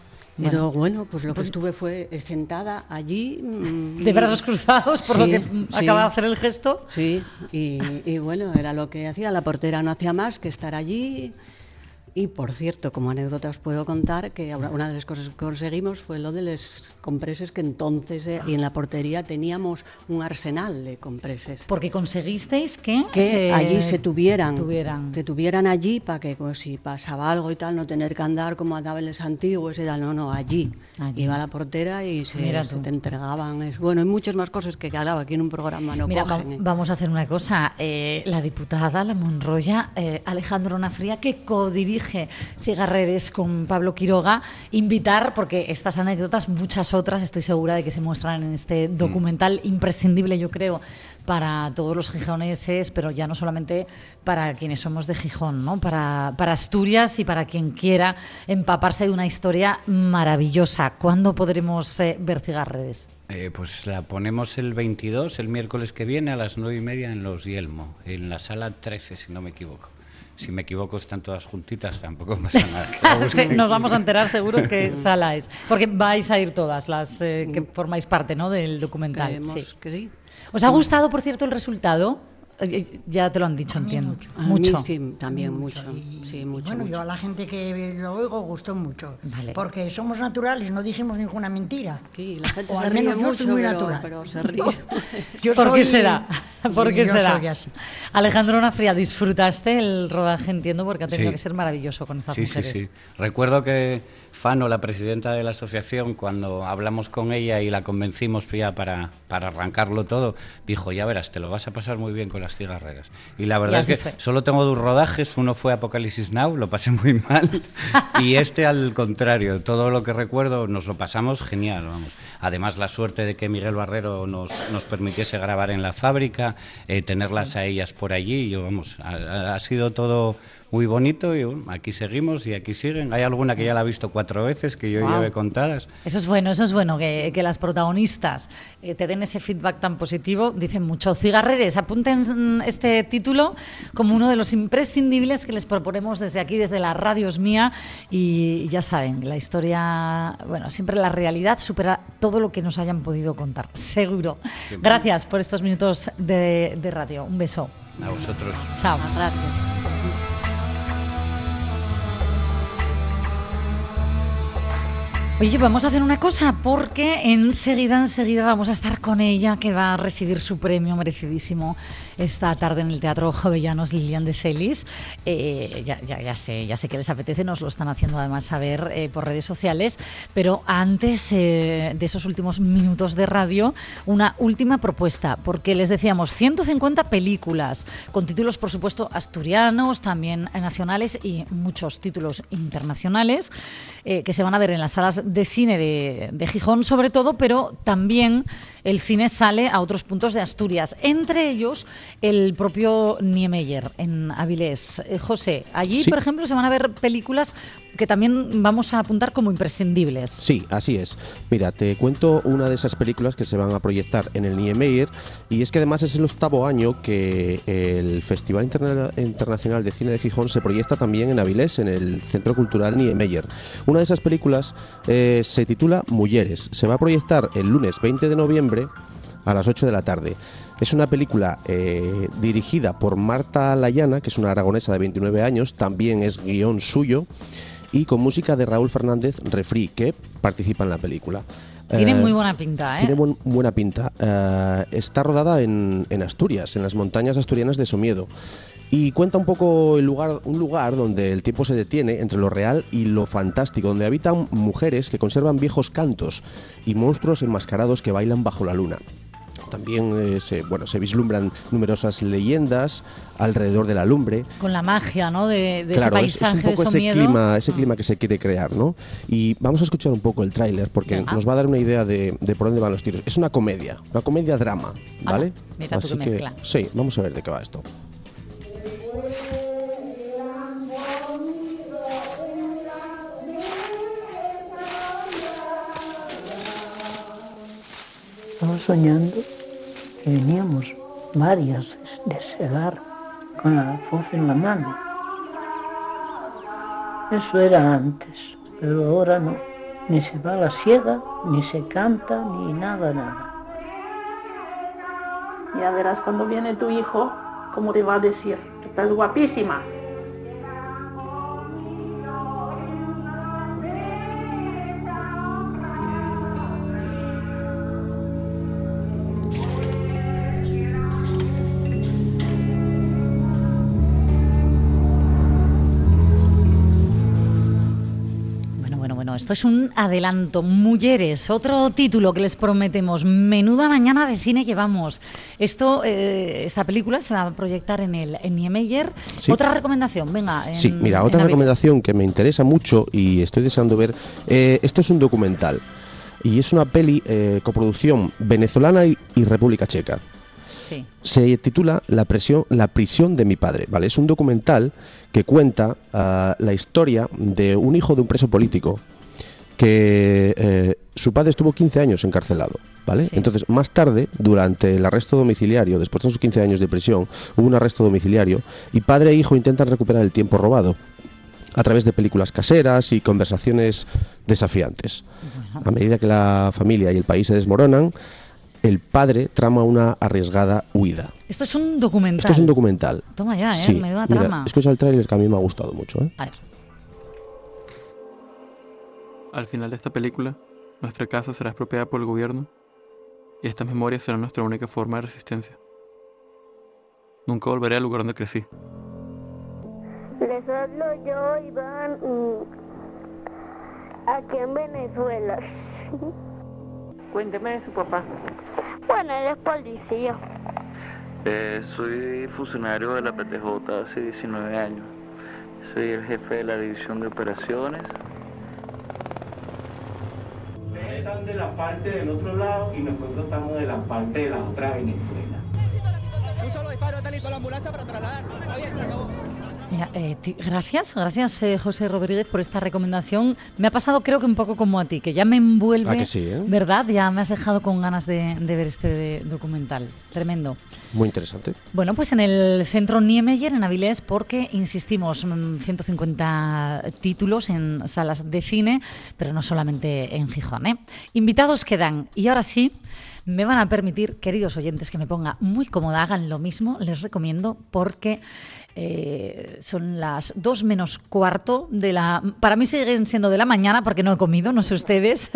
Pero bueno, pues lo que estuve fue eh, sentada allí. mm, De brazos cruzados, por lo que sí. acaba de hacer el gesto. Sí, y, y bueno, era lo que hacía. La portera no hacía más que estar allí. Y por cierto, como anécdota os puedo contar que una de las cosas que conseguimos fue lo de los compreses que entonces eh, y en la portería teníamos un arsenal de compreses. Porque conseguisteis que, que se allí se tuvieran, tuvieran. que tuvieran allí para que pues, si pasaba algo y tal no tener que andar como andaban los antiguos tal, no, no, allí. Allí. Iba la portera y se, se te entregaban. Es, bueno, hay muchas más cosas que claro, aquí en un programa no Mira, va- cogen. ¿eh? vamos a hacer una cosa. Eh, la diputada, la Monroya, eh, Alejandro Nafría, que codirige Cigarreres con Pablo Quiroga, invitar, porque estas anécdotas, muchas otras, estoy segura de que se muestran en este documental imprescindible, yo creo, para todos los gijoneses, pero ya no solamente para quienes somos de Gijón, ¿no? para, para Asturias y para quien quiera empaparse de una historia maravillosa. ¿Cuándo podremos eh, ver Cigarreres? Eh, pues la ponemos el 22, el miércoles que viene, a las 9 y media en Los Yelmo, en la sala 13, si no me equivoco. Si me equivoco, están todas juntitas, tampoco pasa nada. Que Sí, nos vamos a enterar seguro qué sala es. Porque vais a ir todas las eh, que formáis parte ¿no? del documental. Sí. que sí. ¿Os ha gustado, por cierto, el resultado? Ya te lo han dicho, entiendo. A mí Mucho. sí, también mucho. Sí, mucho, Bueno, mucho. yo a la gente que lo oigo gustó mucho. Vale. Porque somos naturales, no dijimos ninguna mentira. Sí, la gente o se al ríe menos yo mucho, soy muy pero- natural. pero se ríe. Yo ¿Por soy- qué será? ¿Por Sí, qué será? soy así. Alejandro Nafría, disfrutaste el rodaje, entiendo, porque ha tenido Sí. que ser maravilloso con estas Sí, sí, mujeres. sí. Recuerdo que Fano, la presidenta de la asociación, cuando hablamos con ella y la convencimos ya para, para arrancarlo todo, dijo, ya verás, te lo vas a pasar muy bien con las cigarreras. Y la verdad Y es que fue. solo tengo dos rodajes, uno fue Apocalipsis Now, lo pasé muy mal, y este al contrario, todo lo que recuerdo nos lo pasamos genial, vamos. Además la suerte de que Miguel Barrero nos, nos permitiese grabar en la fábrica, eh, tenerlas a ellas por allí, yo vamos, ha sido todo muy bonito y aquí seguimos y aquí siguen. Hay alguna que ya la he visto cuatro veces, que yo Guau. lleve contadas. Eso es bueno, eso es bueno, que, que las protagonistas eh, te den ese feedback tan positivo. Dicen mucho. Cigarreres, apunten este título como uno de los imprescindibles que les proponemos desde aquí, desde la radio es mía. Y ya saben, la historia, bueno, siempre la realidad supera todo lo que nos hayan podido contar, seguro. Siempre. Gracias por estos minutos de, de radio. Un beso. A vosotros. Chao. Gracias. Oye, vamos a hacer una cosa, porque enseguida, enseguida vamos a estar con ella, que va a recibir su premio merecidísimo esta tarde en el Teatro Jovellanos Lilian de Celis. Eh, ya, sé, ya sé que les apetece, nos lo están haciendo además saber eh, por redes sociales, pero antes eh, de esos últimos minutos de radio, una última propuesta, porque les decíamos 150 películas, con títulos, por supuesto, asturianos, también nacionales y muchos títulos internacionales, eh, que se van a ver en las salas de cine de, de Gijón, sobre todo, pero también el cine sale a otros puntos de Asturias, entre ellos el propio Niemeyer en Avilés. Eh, José, allí, Sí. por ejemplo, se van a ver películas que también vamos a apuntar como imprescindibles. Sí, así es. Mira, te cuento una de esas películas que se van a proyectar en el Niemeyer y es que además es el octavo año que el Festival Interna- Internacional de Cine de Gijón se proyecta también en Avilés, en el Centro Cultural Niemeyer. Una de esas películas eh, se titula Mujeres. Se va a proyectar el lunes 20 de noviembre a las 8 de la tarde. Es una película eh, dirigida por Marta Layana, que es una aragonesa de 29 años, también es guion suyo, y con música de Raúl Fernández Refri, que participa en la película. Tiene Eh, muy buena pinta, ¿eh? Tiene buen- buena pinta. Eh, está rodada en, en Asturias, en las montañas asturianas de Somiedo. Y cuenta un poco el lugar, un lugar donde el tiempo se detiene entre lo real y lo fantástico, donde habitan mujeres que conservan viejos cantos y monstruos enmascarados que bailan bajo la luna. También eh, se, bueno, se vislumbran numerosas leyendas alrededor de la lumbre. Con la magia, ¿no? De, de Claro, ese es- es, paisaje un poco de ese Somiedo. clima, ese clima que se quiere crear, ¿no? Y vamos a escuchar un poco el tráiler porque Venga. nos va a dar una idea de, de por dónde van los tiros. Es una comedia, una comedia drama, ¿vale? mira tú qué mezcla. sí, vamos a ver de qué va esto. Estaba soñando que veníamos varias de segar con la voz en la mano. Eso era antes, pero ahora no. Ni se va la siega, ni se canta, ni nada, nada. Ya verás cuando viene tu hijo, cómo te va a decir, estás guapísima. Esto es un adelanto. Mujeres, otro título que les prometemos. Menuda mañana de cine llevamos. Esto, eh, esta película se va a proyectar en el en Niemeyer. Sí. Otra recomendación, venga. en- Sí, mira, otra recomendación que me interesa mucho y estoy deseando ver, eh, esto es un documental y es una peli eh, coproducción venezolana y, y República Checa. Sí. Se titula La presión, La prisión de mi padre, ¿vale? Es un documental que cuenta ah, la historia de un hijo de un preso político que eh, su padre estuvo 15 años encarcelado, ¿vale? Entonces, más tarde, durante el arresto domiciliario, después de sus 15 años de prisión, hubo un arresto domiciliario y padre e hijo intentan recuperar el tiempo robado a través de películas caseras y conversaciones desafiantes. A medida que la familia y el país se desmoronan, el padre trama una arriesgada huida. Esto es un documental. Esto es un documental. Toma ya, ¿eh? Sí, Menuda mira, trama. escucha el tráiler que a mí me ha gustado mucho. ¿eh? A ver. Al final de esta película, nuestra casa será expropiada por el gobierno y estas memorias serán nuestra única forma de resistencia. Nunca volveré al lugar donde crecí. Les hablo yo, Iván, aquí en Venezuela. Cuénteme de su papá. Bueno, él es policía. Eh, soy funcionario de la PTJ hace 19 años. Soy el jefe de la división de operaciones. Están de la parte del otro lado y nosotros estamos de la parte de la otra Venezuela. Un solo disparo, está listo la ambulancia para trasladar. Está bien, se acabó. Mira, eh, gracias, gracias eh, José Rodríguez por esta recomendación. Me ha pasado creo que un poco como a ti, que ya me envuelve, Ah, que sí, eh? ¿verdad? Ya me has dejado con ganas de, de ver este documental. Tremendo. Muy interesante. Bueno, pues en el centro Niemeyer, en Avilés, porque, insistimos, mm, 150 títulos en salas de cine, pero no solamente en Gijón. Invitados quedan. Y ahora sí, me van a permitir, queridos oyentes, que me ponga muy cómoda, hagan lo mismo, les recomiendo, porque eh, son las dos menos cuarto de la... Para mí siguen siendo de la mañana porque no he comido, no sé ustedes.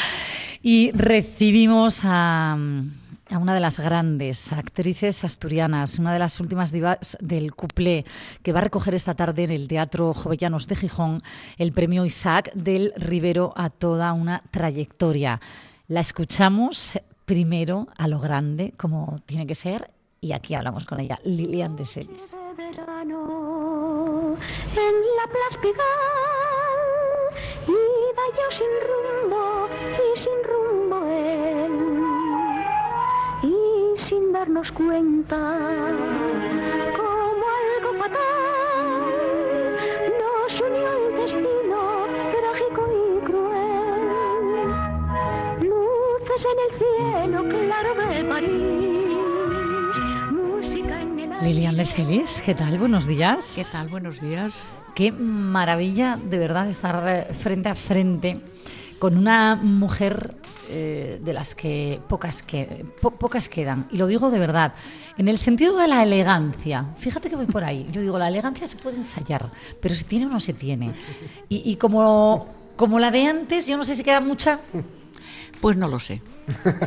y recibimos a, a una de las grandes actrices asturianas, una de las últimas divas del cuplé, que va a recoger esta tarde en el Teatro Jovellanos de Gijón el premio Isaac del Rivero a toda una trayectoria. La escuchamos primero a lo grande, como tiene que ser, y aquí hablamos con ella, Lilian de Celis. verano en la Plaspigal iba yo sin rumbo y sin rumbo él y sin darnos cuenta como algo fatal nos unió el destino luces en el cielo claro de París música en el Lilian de Celis, ¿qué tal? Buenos días. ¿Qué tal? Buenos días. Qué maravilla de verdad estar eh, frente a frente con una mujer eh, de las que pocas, que po- pocas quedan. Y lo digo de verdad, en el sentido de la elegancia. Fíjate que voy por ahí. Yo digo, la elegancia se puede ensayar, pero se tiene o no se tiene. Y, y como, como la de antes, yo no sé si queda mucha. Pues no lo sé.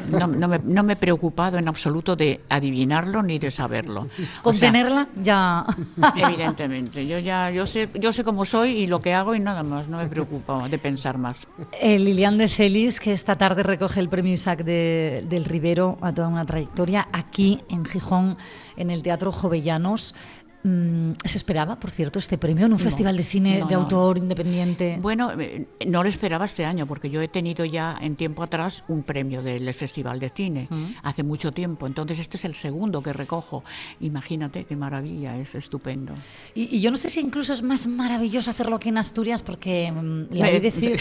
No, no me, no me he preocupado en absoluto de adivinarlo ni de saberlo. O Con sea, tenerla ya. Evidentemente, yo ya yo sé yo sé cómo soy y lo que hago y nada más, no me preocupo de pensar más. Eh, Lilian de Celis, que esta tarde recoge el premio Isaac de- del Rivero a toda una trayectoria aquí en Gijón, en el Teatro Jovellanos. Mm, ¿Se esperaba, por cierto, este premio en un No, festival de cine no, de no. autor independiente? Bueno, eh, no lo esperaba este año porque yo he tenido ya en tiempo atrás un premio del Festival de Cine Mm. hace mucho tiempo, entonces este es el segundo que recojo. Imagínate qué maravilla, es estupendo. Y, y yo no sé si incluso es más maravilloso hacerlo aquí en Asturias, porque mm, le Me- oí decir,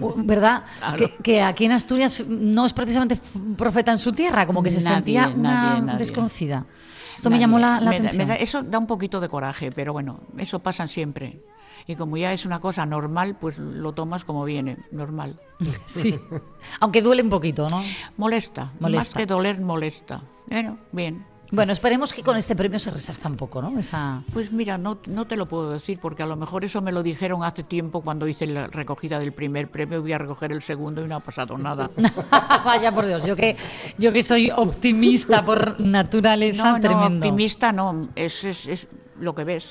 u- ¿verdad? Claro. Que, que aquí en Asturias no es precisamente profeta en su tierra, como que se Nadie, sentía una nadie, nadie. desconocida. Esto me llamó la, Me atención. da- eso da un poquito de coraje, pero bueno, eso pasa siempre. Y como ya es una cosa normal, pues lo tomas como viene, normal. Sí. Aunque duele un poquito, ¿no? Molesta, más Molesta. que doler, molesta. Bueno, bien. Bueno, esperemos que con este premio se resarza un poco, ¿no? Esa... Pues mira, no, no te lo puedo decir, porque a lo mejor eso me lo dijeron hace tiempo cuando hice la recogida del primer premio, voy a recoger el segundo y no ha pasado nada. Vaya por Dios, yo que, yo que soy optimista por naturaleza, No, no, tremendo. optimista no, es, es, es lo que ves.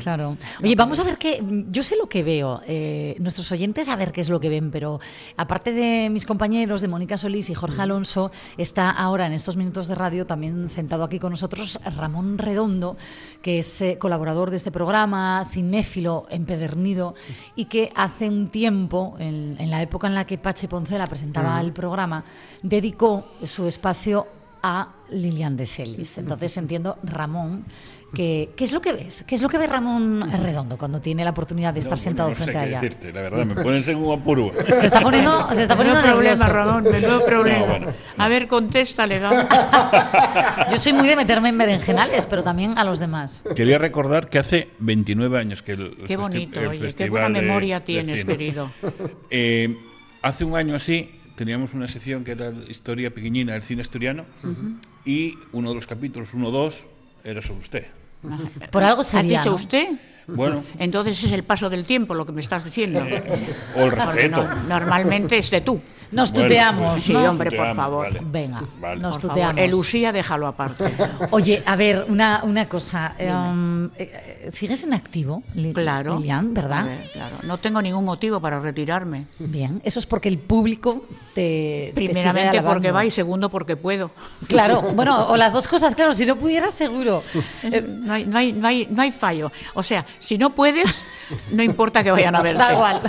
Claro. Oye, vamos a ver qué. Yo sé lo que veo. eh, nuestros oyentes a ver qué es lo que ven, pero aparte de mis compañeros, de Mónica Solís y Jorge Alonso, está ahora en estos minutos de radio también sentado aquí con nosotros Ramón Redondo, que es eh, colaborador de este programa, cinéfilo empedernido y que hace un tiempo, en, en la época en la que Pache Poncela presentaba el programa, dedicó su espacio a Lilian de Celis. Entonces entiendo, Ramón, que, ¿qué es lo que ves? ¿Qué es lo que ve Ramón Redondo cuando tiene la oportunidad de estar No, sentado bueno, no sé frente a qué ella? decirte, la verdad, me pones en un apuro. Se está poniendo, se está poniendo Menudo problema, nervioso. Ramón, menudo problema. No, bueno. A ver, contéstale. Yo soy muy de meterme en berenjenales, pero también a los demás. Quería recordar que hace 29 años que el Qué bonito, el oye, qué buena memoria de tienes, querido. Eh, hace un año así teníamos una sección que era historia pequeñina del cine asturiano y uno de los capítulos, uno o dos, era sobre usted. Por algo ¿Has sería, dicho ¿no? usted? Bueno. Entonces es el paso del tiempo lo que me estás diciendo. O el Porque respeto. no- normalmente es de tú. Nos Bueno, tuteamos, pues, Sí, ¿no? hombre, por favor. vale. Venga, Vale. nos Por favor, tuteamos. el Usía déjalo aparte. Oye, a ver, una, una cosa. em, eh, ¿Sigues en activo, Claro. Lilian, verdad? ver, claro. No tengo ningún motivo para retirarme. Bien, eso es porque el público te. te sigue Primeramente porque alabando. va y segundo porque puedo. Claro, bueno, o las dos cosas, claro, si no pudieras, seguro. Es- no, hay, no, hay, no, hay, no hay fallo. O sea, si no puedes, no importa que vayan a verte. Da igual.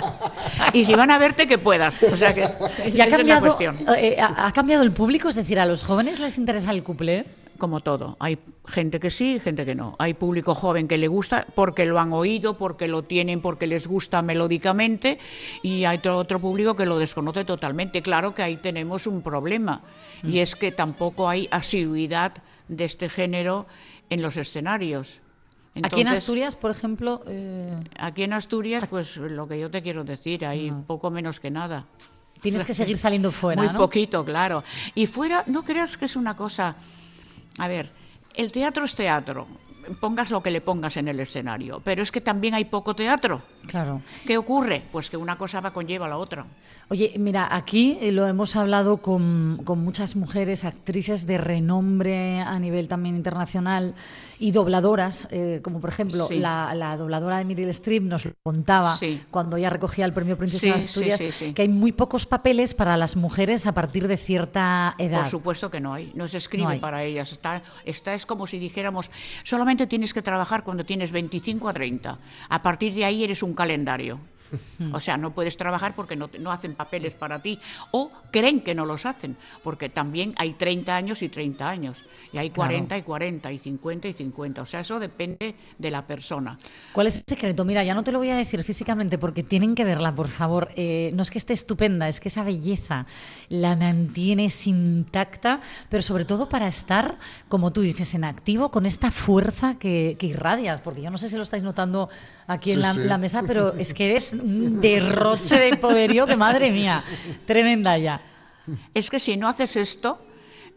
Y si van a verte, que puedas. O sea que ¿Y ha esa es la cambiado, cuestión. eh, ha, ha cambiado el público? Es decir, ¿a los jóvenes les interesa el cuplé? Como todo. Hay gente que sí y gente que no. Hay público joven que le gusta porque lo han oído, porque lo tienen, porque les gusta melódicamente. Y hay otro, otro público que lo desconoce totalmente. Claro que ahí tenemos un problema. Y es que tampoco hay asiduidad de este género en los escenarios. Aquí en Asturias, por ejemplo. eh, Aquí en Asturias, pues lo que yo te quiero decir, hay poco menos que nada. Tienes que seguir saliendo fuera, Muy ¿no? poquito, claro. Y fuera, no creas que es una cosa. A ver, el teatro es teatro. pongas lo que le pongas en el escenario. Pero es que también hay poco teatro. Claro. ¿Qué ocurre? Pues que una cosa va conlleva a la otra. Oye, mira, aquí eh, lo hemos hablado con, con muchas mujeres, actrices de renombre a nivel también internacional y dobladoras, eh, como por ejemplo Sí. la, la dobladora de Meryl Streep nos lo contaba Sí. cuando ella recogía el premio Princesa de Asturias, que hay muy pocos papeles para las mujeres a partir de cierta edad. Por supuesto que no hay, no se escribe No hay. para ellas. Está, está es como si dijéramos, solamente tienes que trabajar cuando tienes 25 a 30. A partir de ahí eres un calendario. O sea, no puedes trabajar porque no, no hacen papeles para ti. O creen que no los hacen, porque también hay 30 años y 30 años. Y hay Claro. 40 y 40 y 50 y 50. O sea, eso depende de la persona. ¿Cuál es el secreto? Mira, ya no te lo voy a decir físicamente porque tienen que verla, por favor. Eh, no es que esté estupenda, es que esa belleza la mantienes intacta, pero sobre todo para estar, como tú dices, en activo con esta fuerza que, que irradias, porque yo no sé si lo estáis notando aquí en Sí, la, sí. la mesa, pero es que eres un derroche de poderío que, madre mía, tremenda ya. Es que si no haces esto,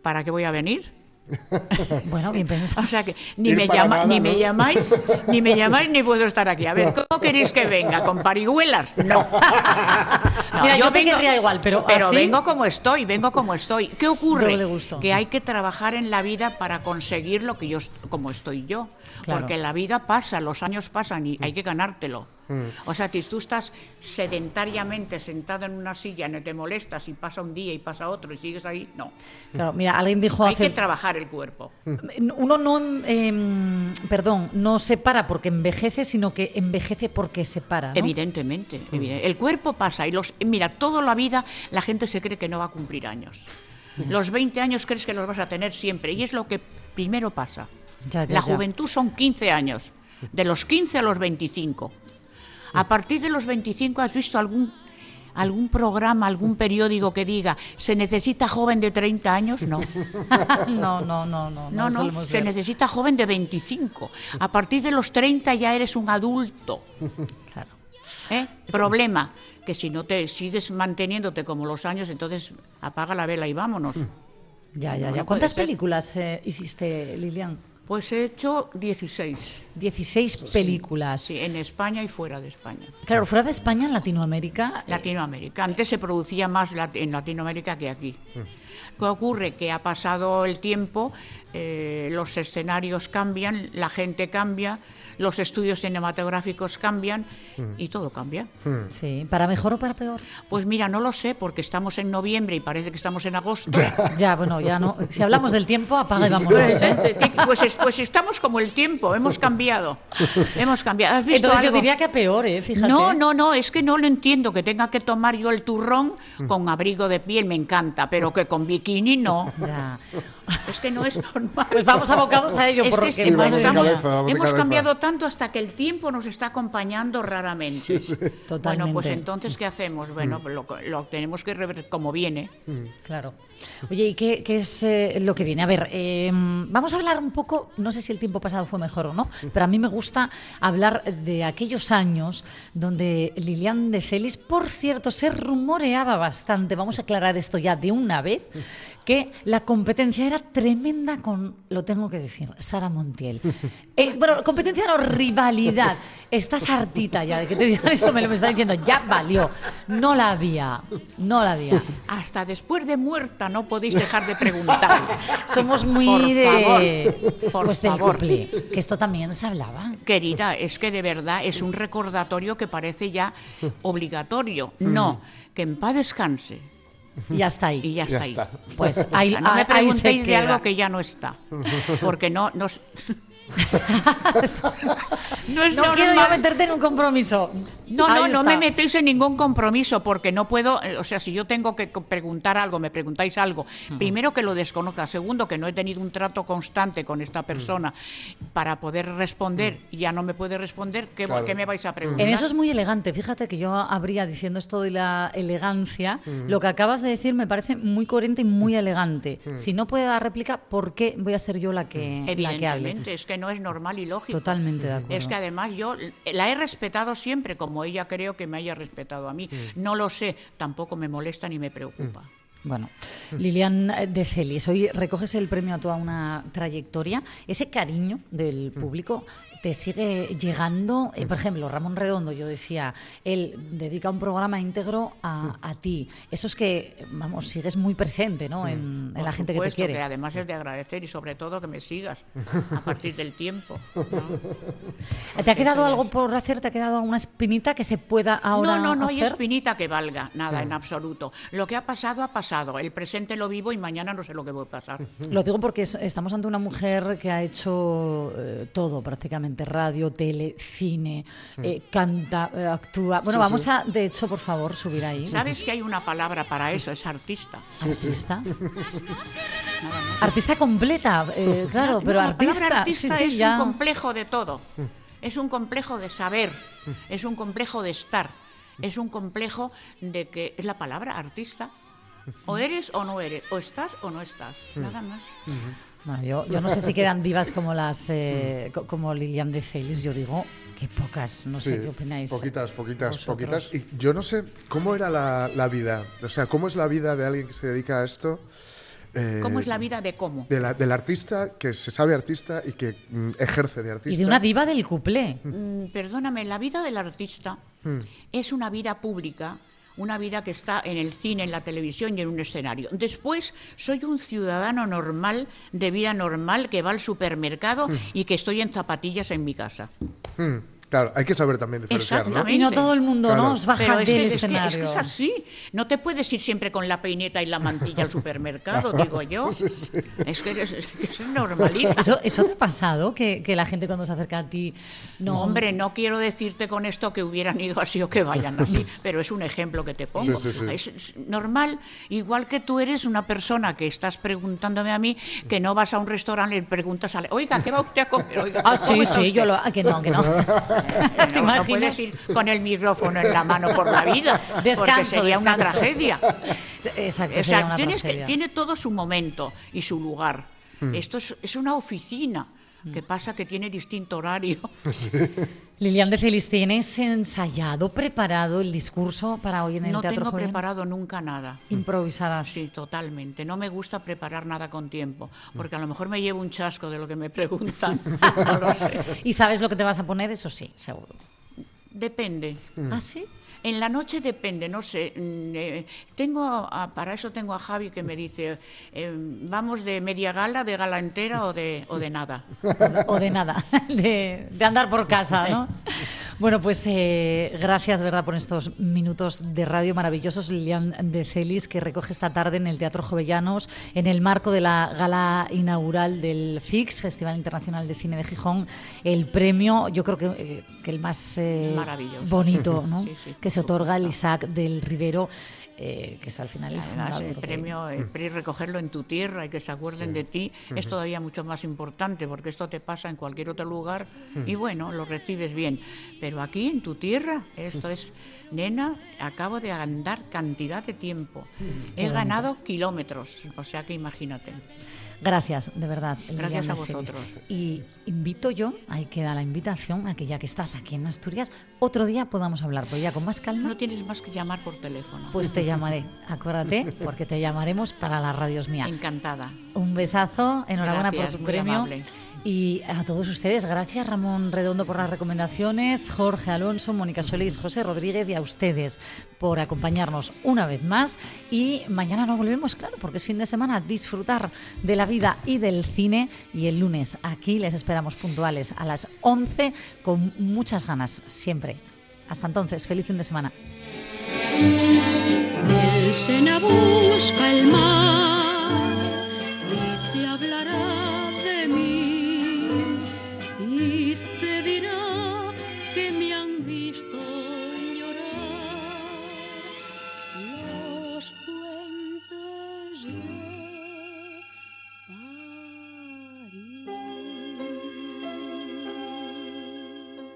¿para qué voy a venir? Bueno, bien pensado. O sea que ni Ir me, llama- nada, ni ¿no? me llamáis, ni me llamáis ni puedo estar aquí. A ver, ¿cómo queréis que venga? ¿Con parihuelas? No. No, Mira, yo te querría igual, pero así- vengo como estoy, vengo como estoy. ¿Qué ocurre? Que hay que trabajar en la vida para conseguir lo que yo como estoy yo. Claro. Porque la vida pasa, los años pasan y hay que ganártelo. O sea, si tú estás sedentariamente sentado en una silla, no te molestas y pasa un día y pasa otro y sigues ahí, no. Claro, mira, alguien dijo Hay hace que trabajar el cuerpo. Uno no, em, perdón, no se para porque envejece, sino que envejece porque se para. ¿no? Evidentemente, evidente. el cuerpo pasa y los mira, toda la vida la gente se cree que no va a cumplir años. Los 20 años crees que los vas a tener siempre y es lo que primero pasa. Ya, ya, la ya. juventud son 15 años, de los 15 a los 25. A partir de los 25 has visto algún algún programa, algún periódico que diga se necesita joven de 30 años, no. no, no, no, no. No, se ver. necesita joven de 25. A partir de los 30 ya eres un adulto. Claro. ¿Eh? Problema, que si no te sigues manteniéndote como los años, entonces apaga la vela y vámonos. Ya, ya, ya. ¿Cuántas películas eh, hiciste, Lilian? Pues he hecho 16. 16 películas. Sí, en España y fuera de España. Claro, fuera de España, en Latinoamérica. eh, Latinoamérica. Antes se producía más en Latinoamérica que aquí. ¿Qué ocurre? Que ha pasado el tiempo, eh, los escenarios cambian, la gente cambia, los estudios cinematográficos cambian y todo cambia. Sí, ¿para mejor o para peor? Pues mira, no lo sé, porque estamos en noviembre y parece que estamos en agosto. Ya, bueno, ya no. Si hablamos del tiempo, apaga y vámonos. Pues, ¿eh? pues, es- pues estamos como el tiempo, hemos cambiado. Hemos cambiado. ¿Has visto Entonces yo diría que a peor, ¿eh? Fíjate. No, no, no, es que no lo entiendo, que tenga que tomar yo el turrón con abrigo de piel, me encanta, pero que con bikini no. Ya. Es que no es normal. Pues vamos abocados a ello, Es porque que sí, Sí, vamos cabeza, vamos hemos cambiado tanto hasta que el tiempo nos está acompañando raramente. Totalmente. Bueno, pues entonces, ¿qué hacemos? Bueno, pues lo, lo tenemos que rever como viene. Claro. Oye, ¿y qué, qué es eh, lo que viene? A ver, eh, vamos a hablar un poco, no sé si el tiempo pasado fue mejor o no, pero a mí me gusta hablar de aquellos años donde Lilian de Celis, por cierto, se rumoreaba bastante, vamos a aclarar esto ya de una vez, que la competencia era tremenda con, lo tengo que decir, Sara Montiel. Eh, bueno, competencia no, rivalidad. Estás hartita ya de que te digan esto, me lo me está diciendo, ya valió. No la había, no la había. Hasta después de muerta no podéis dejar de preguntar. Somos muy Por de favor, por pues del favor. couple, que esto también se hablaba. Querida, es que de verdad es un recordatorio que parece ya obligatorio. No, que en paz descanse. Y ya está ahí. Y ya, Ya está, está. ahí. Pues ahí- no me preguntéis de algo que ya no está. Porque no, no, no es No quiero yo meterte en un compromiso. No, no, Ahí no está. me metéis en ningún compromiso porque no puedo, eh, o sea, si yo tengo que preguntar algo, me preguntáis algo, primero que lo desconozca, segundo que no he tenido un trato constante con esta persona para poder responder y ya no me puede responder, ¿qué, Claro. qué me vais a preguntar? En eso es muy elegante. Fíjate que yo habría diciendo esto de la elegancia. Lo que acabas de decir me parece muy coherente y muy elegante. Si no puede dar réplica, ¿por qué voy a ser yo la que, la que hable? Evidentemente, es que no es normal y lógico. Totalmente de acuerdo. Es que además yo la he respetado siempre, como ella creo que me haya respetado a mí. No lo sé, tampoco me molesta ni me preocupa. Bueno, Lilian de Celis, hoy recoges el premio a toda una trayectoria. Ese cariño del público te sigue llegando. Eh, por ejemplo, Ramón Redondo, yo decía, él dedica un programa íntegro a, a ti. Eso es que, vamos, sigues muy presente ¿no? en, en la gente que te quiere. que además es de agradecer y sobre todo que me sigas a partir del tiempo. ¿Te ha quedado algo por hacer? ¿Te ha quedado alguna espinita que se pueda ahora no, no, no hay espinita que valga, nada, Mm. en absoluto. Lo que ha pasado, ha pasado. El presente lo vivo y mañana no sé lo que va a pasar. Lo digo porque es- estamos ante una mujer que ha hecho eh, todo prácticamente, radio, tele, cine, eh, canta, eh, actúa. Bueno, Sí, vamos sí. a, de hecho, por favor, subir ahí. ¿Sabes que hay una palabra para eso? Es artista. Artista. Artista completa, eh, claro, No, pero no, la artista. sí, sí, es ya. un complejo de todo. Es un complejo de saber, es un complejo de estar, es un complejo de que es la palabra artista. O eres o no eres, o estás o no estás, nada más. Bueno, yo, yo no sé si quedan divas como las eh, co- como Lilian de Celis, yo digo que pocas, no sé Sí, qué opináis. Poquitas, poquitas, vosotros. poquitas. Y yo no sé cómo era la, la vida. O sea, ¿cómo es la vida de alguien que se dedica a esto? Eh, ¿Cómo es la vida de cómo? de la- del artista que se sabe artista y que mm, ejerce de artista. Y de una diva del cuplé. Mm, perdóname, la vida del artista Mm. es una vida pública, una vida que está en el cine, en la televisión y en un escenario. Después, soy un ciudadano normal, de vida normal, que va al supermercado Mm. y que estoy en zapatillas en mi casa. Mm, claro, hay que saber también diferenciar, ¿no? Y no todo el mundo, Claro. ¿no? Os baja Pero es del que, es que- escenario. es que es así. No te puedes ir siempre con la peineta y la mantilla al supermercado, digo yo. Es que es que es normalita. ¿Eso, ¿Eso te ha pasado? Que, que la gente cuando se acerca a ti... No, Hombre, no quiero decirte con esto que hubieran ido así o que vayan así, pero es un ejemplo que te pongo. Sí, sí, sí. Es, normal, igual que tú eres una persona que estás preguntándome a mí que no vas a un restaurante y preguntas a oiga, ¿qué va usted a comer? Oiga, Ah, ¿cómo sí, sí, usted?". yo lo... ah, que no, que no. Eh, no, no puedes ir con el micrófono en la mano por la vida, porque Descanso, sería una tragedia. Exacto, O sería sea, una tienes que- tragedia. tiene todo su momento y su lugar. Hmm. Esto es, es una oficina. Que pasa que tiene distinto horario. Lilian de Celis, ¿tienes ensayado, preparado el discurso para hoy en el No Teatro tengo Joven? preparado nunca nada. Improvisadas. Sí, totalmente. No me gusta preparar nada con tiempo, porque a lo mejor me llevo un chasco de lo que me preguntan. No lo sé. ¿Y sabes lo que te vas a poner? Eso sí, seguro. Depende. ¿Ah, sí? En la noche depende, no sé. mm, eh, tengo a- para eso tengo a Javi que me dice, eh, vamos de media gala, de gala entera o de, o de nada. O de nada, de, de andar por casa, ¿no? Bueno, pues eh, gracias, ¿verdad?, por estos minutos de radio maravillosos. Lilian de Celis, que recoge esta tarde en el Teatro Jovellanos, en el marco de la gala inaugural del FIX, Festival Internacional de Cine de Gijón, el premio, yo creo que, eh, que el más Maravilloso. bonito, ¿no? Sí, sí, que se otorga al Isaac del Rivero, eh, que es al final el Además, el de- premio, el PRI recogerlo en tu tierra y que se acuerden Sí. de ti es todavía mucho más importante porque esto te pasa en cualquier otro lugar y Ujú. bueno, lo recibes bien. Pero aquí en tu tierra, esto es, nena, acabo de andar cantidad de tiempo. Qué He ganado kilómetros, o sea que imagínate. Gracias, de verdad. Gracias a Celis. vosotros. Y invito yo, ahí queda la invitación, a que ya que estás aquí en Asturias, otro día podamos hablar, pero ya con más calma. No tienes más que llamar por teléfono. Pues te llamaré, acuérdate, porque te llamaremos para las radios mía. Encantada. Un besazo, enhorabuena Gracias, por tu premio. amable. Y a todos ustedes, gracias Ramón Redondo por las recomendaciones, Jorge Alonso, Mónica Solís, José Rodríguez y a ustedes por acompañarnos una vez más. Y mañana nos volvemos, claro, porque es fin de semana, disfrutar de la vida y del cine. Y el lunes aquí les esperamos puntuales a las 11 con muchas ganas, siempre. Hasta entonces, feliz fin de semana.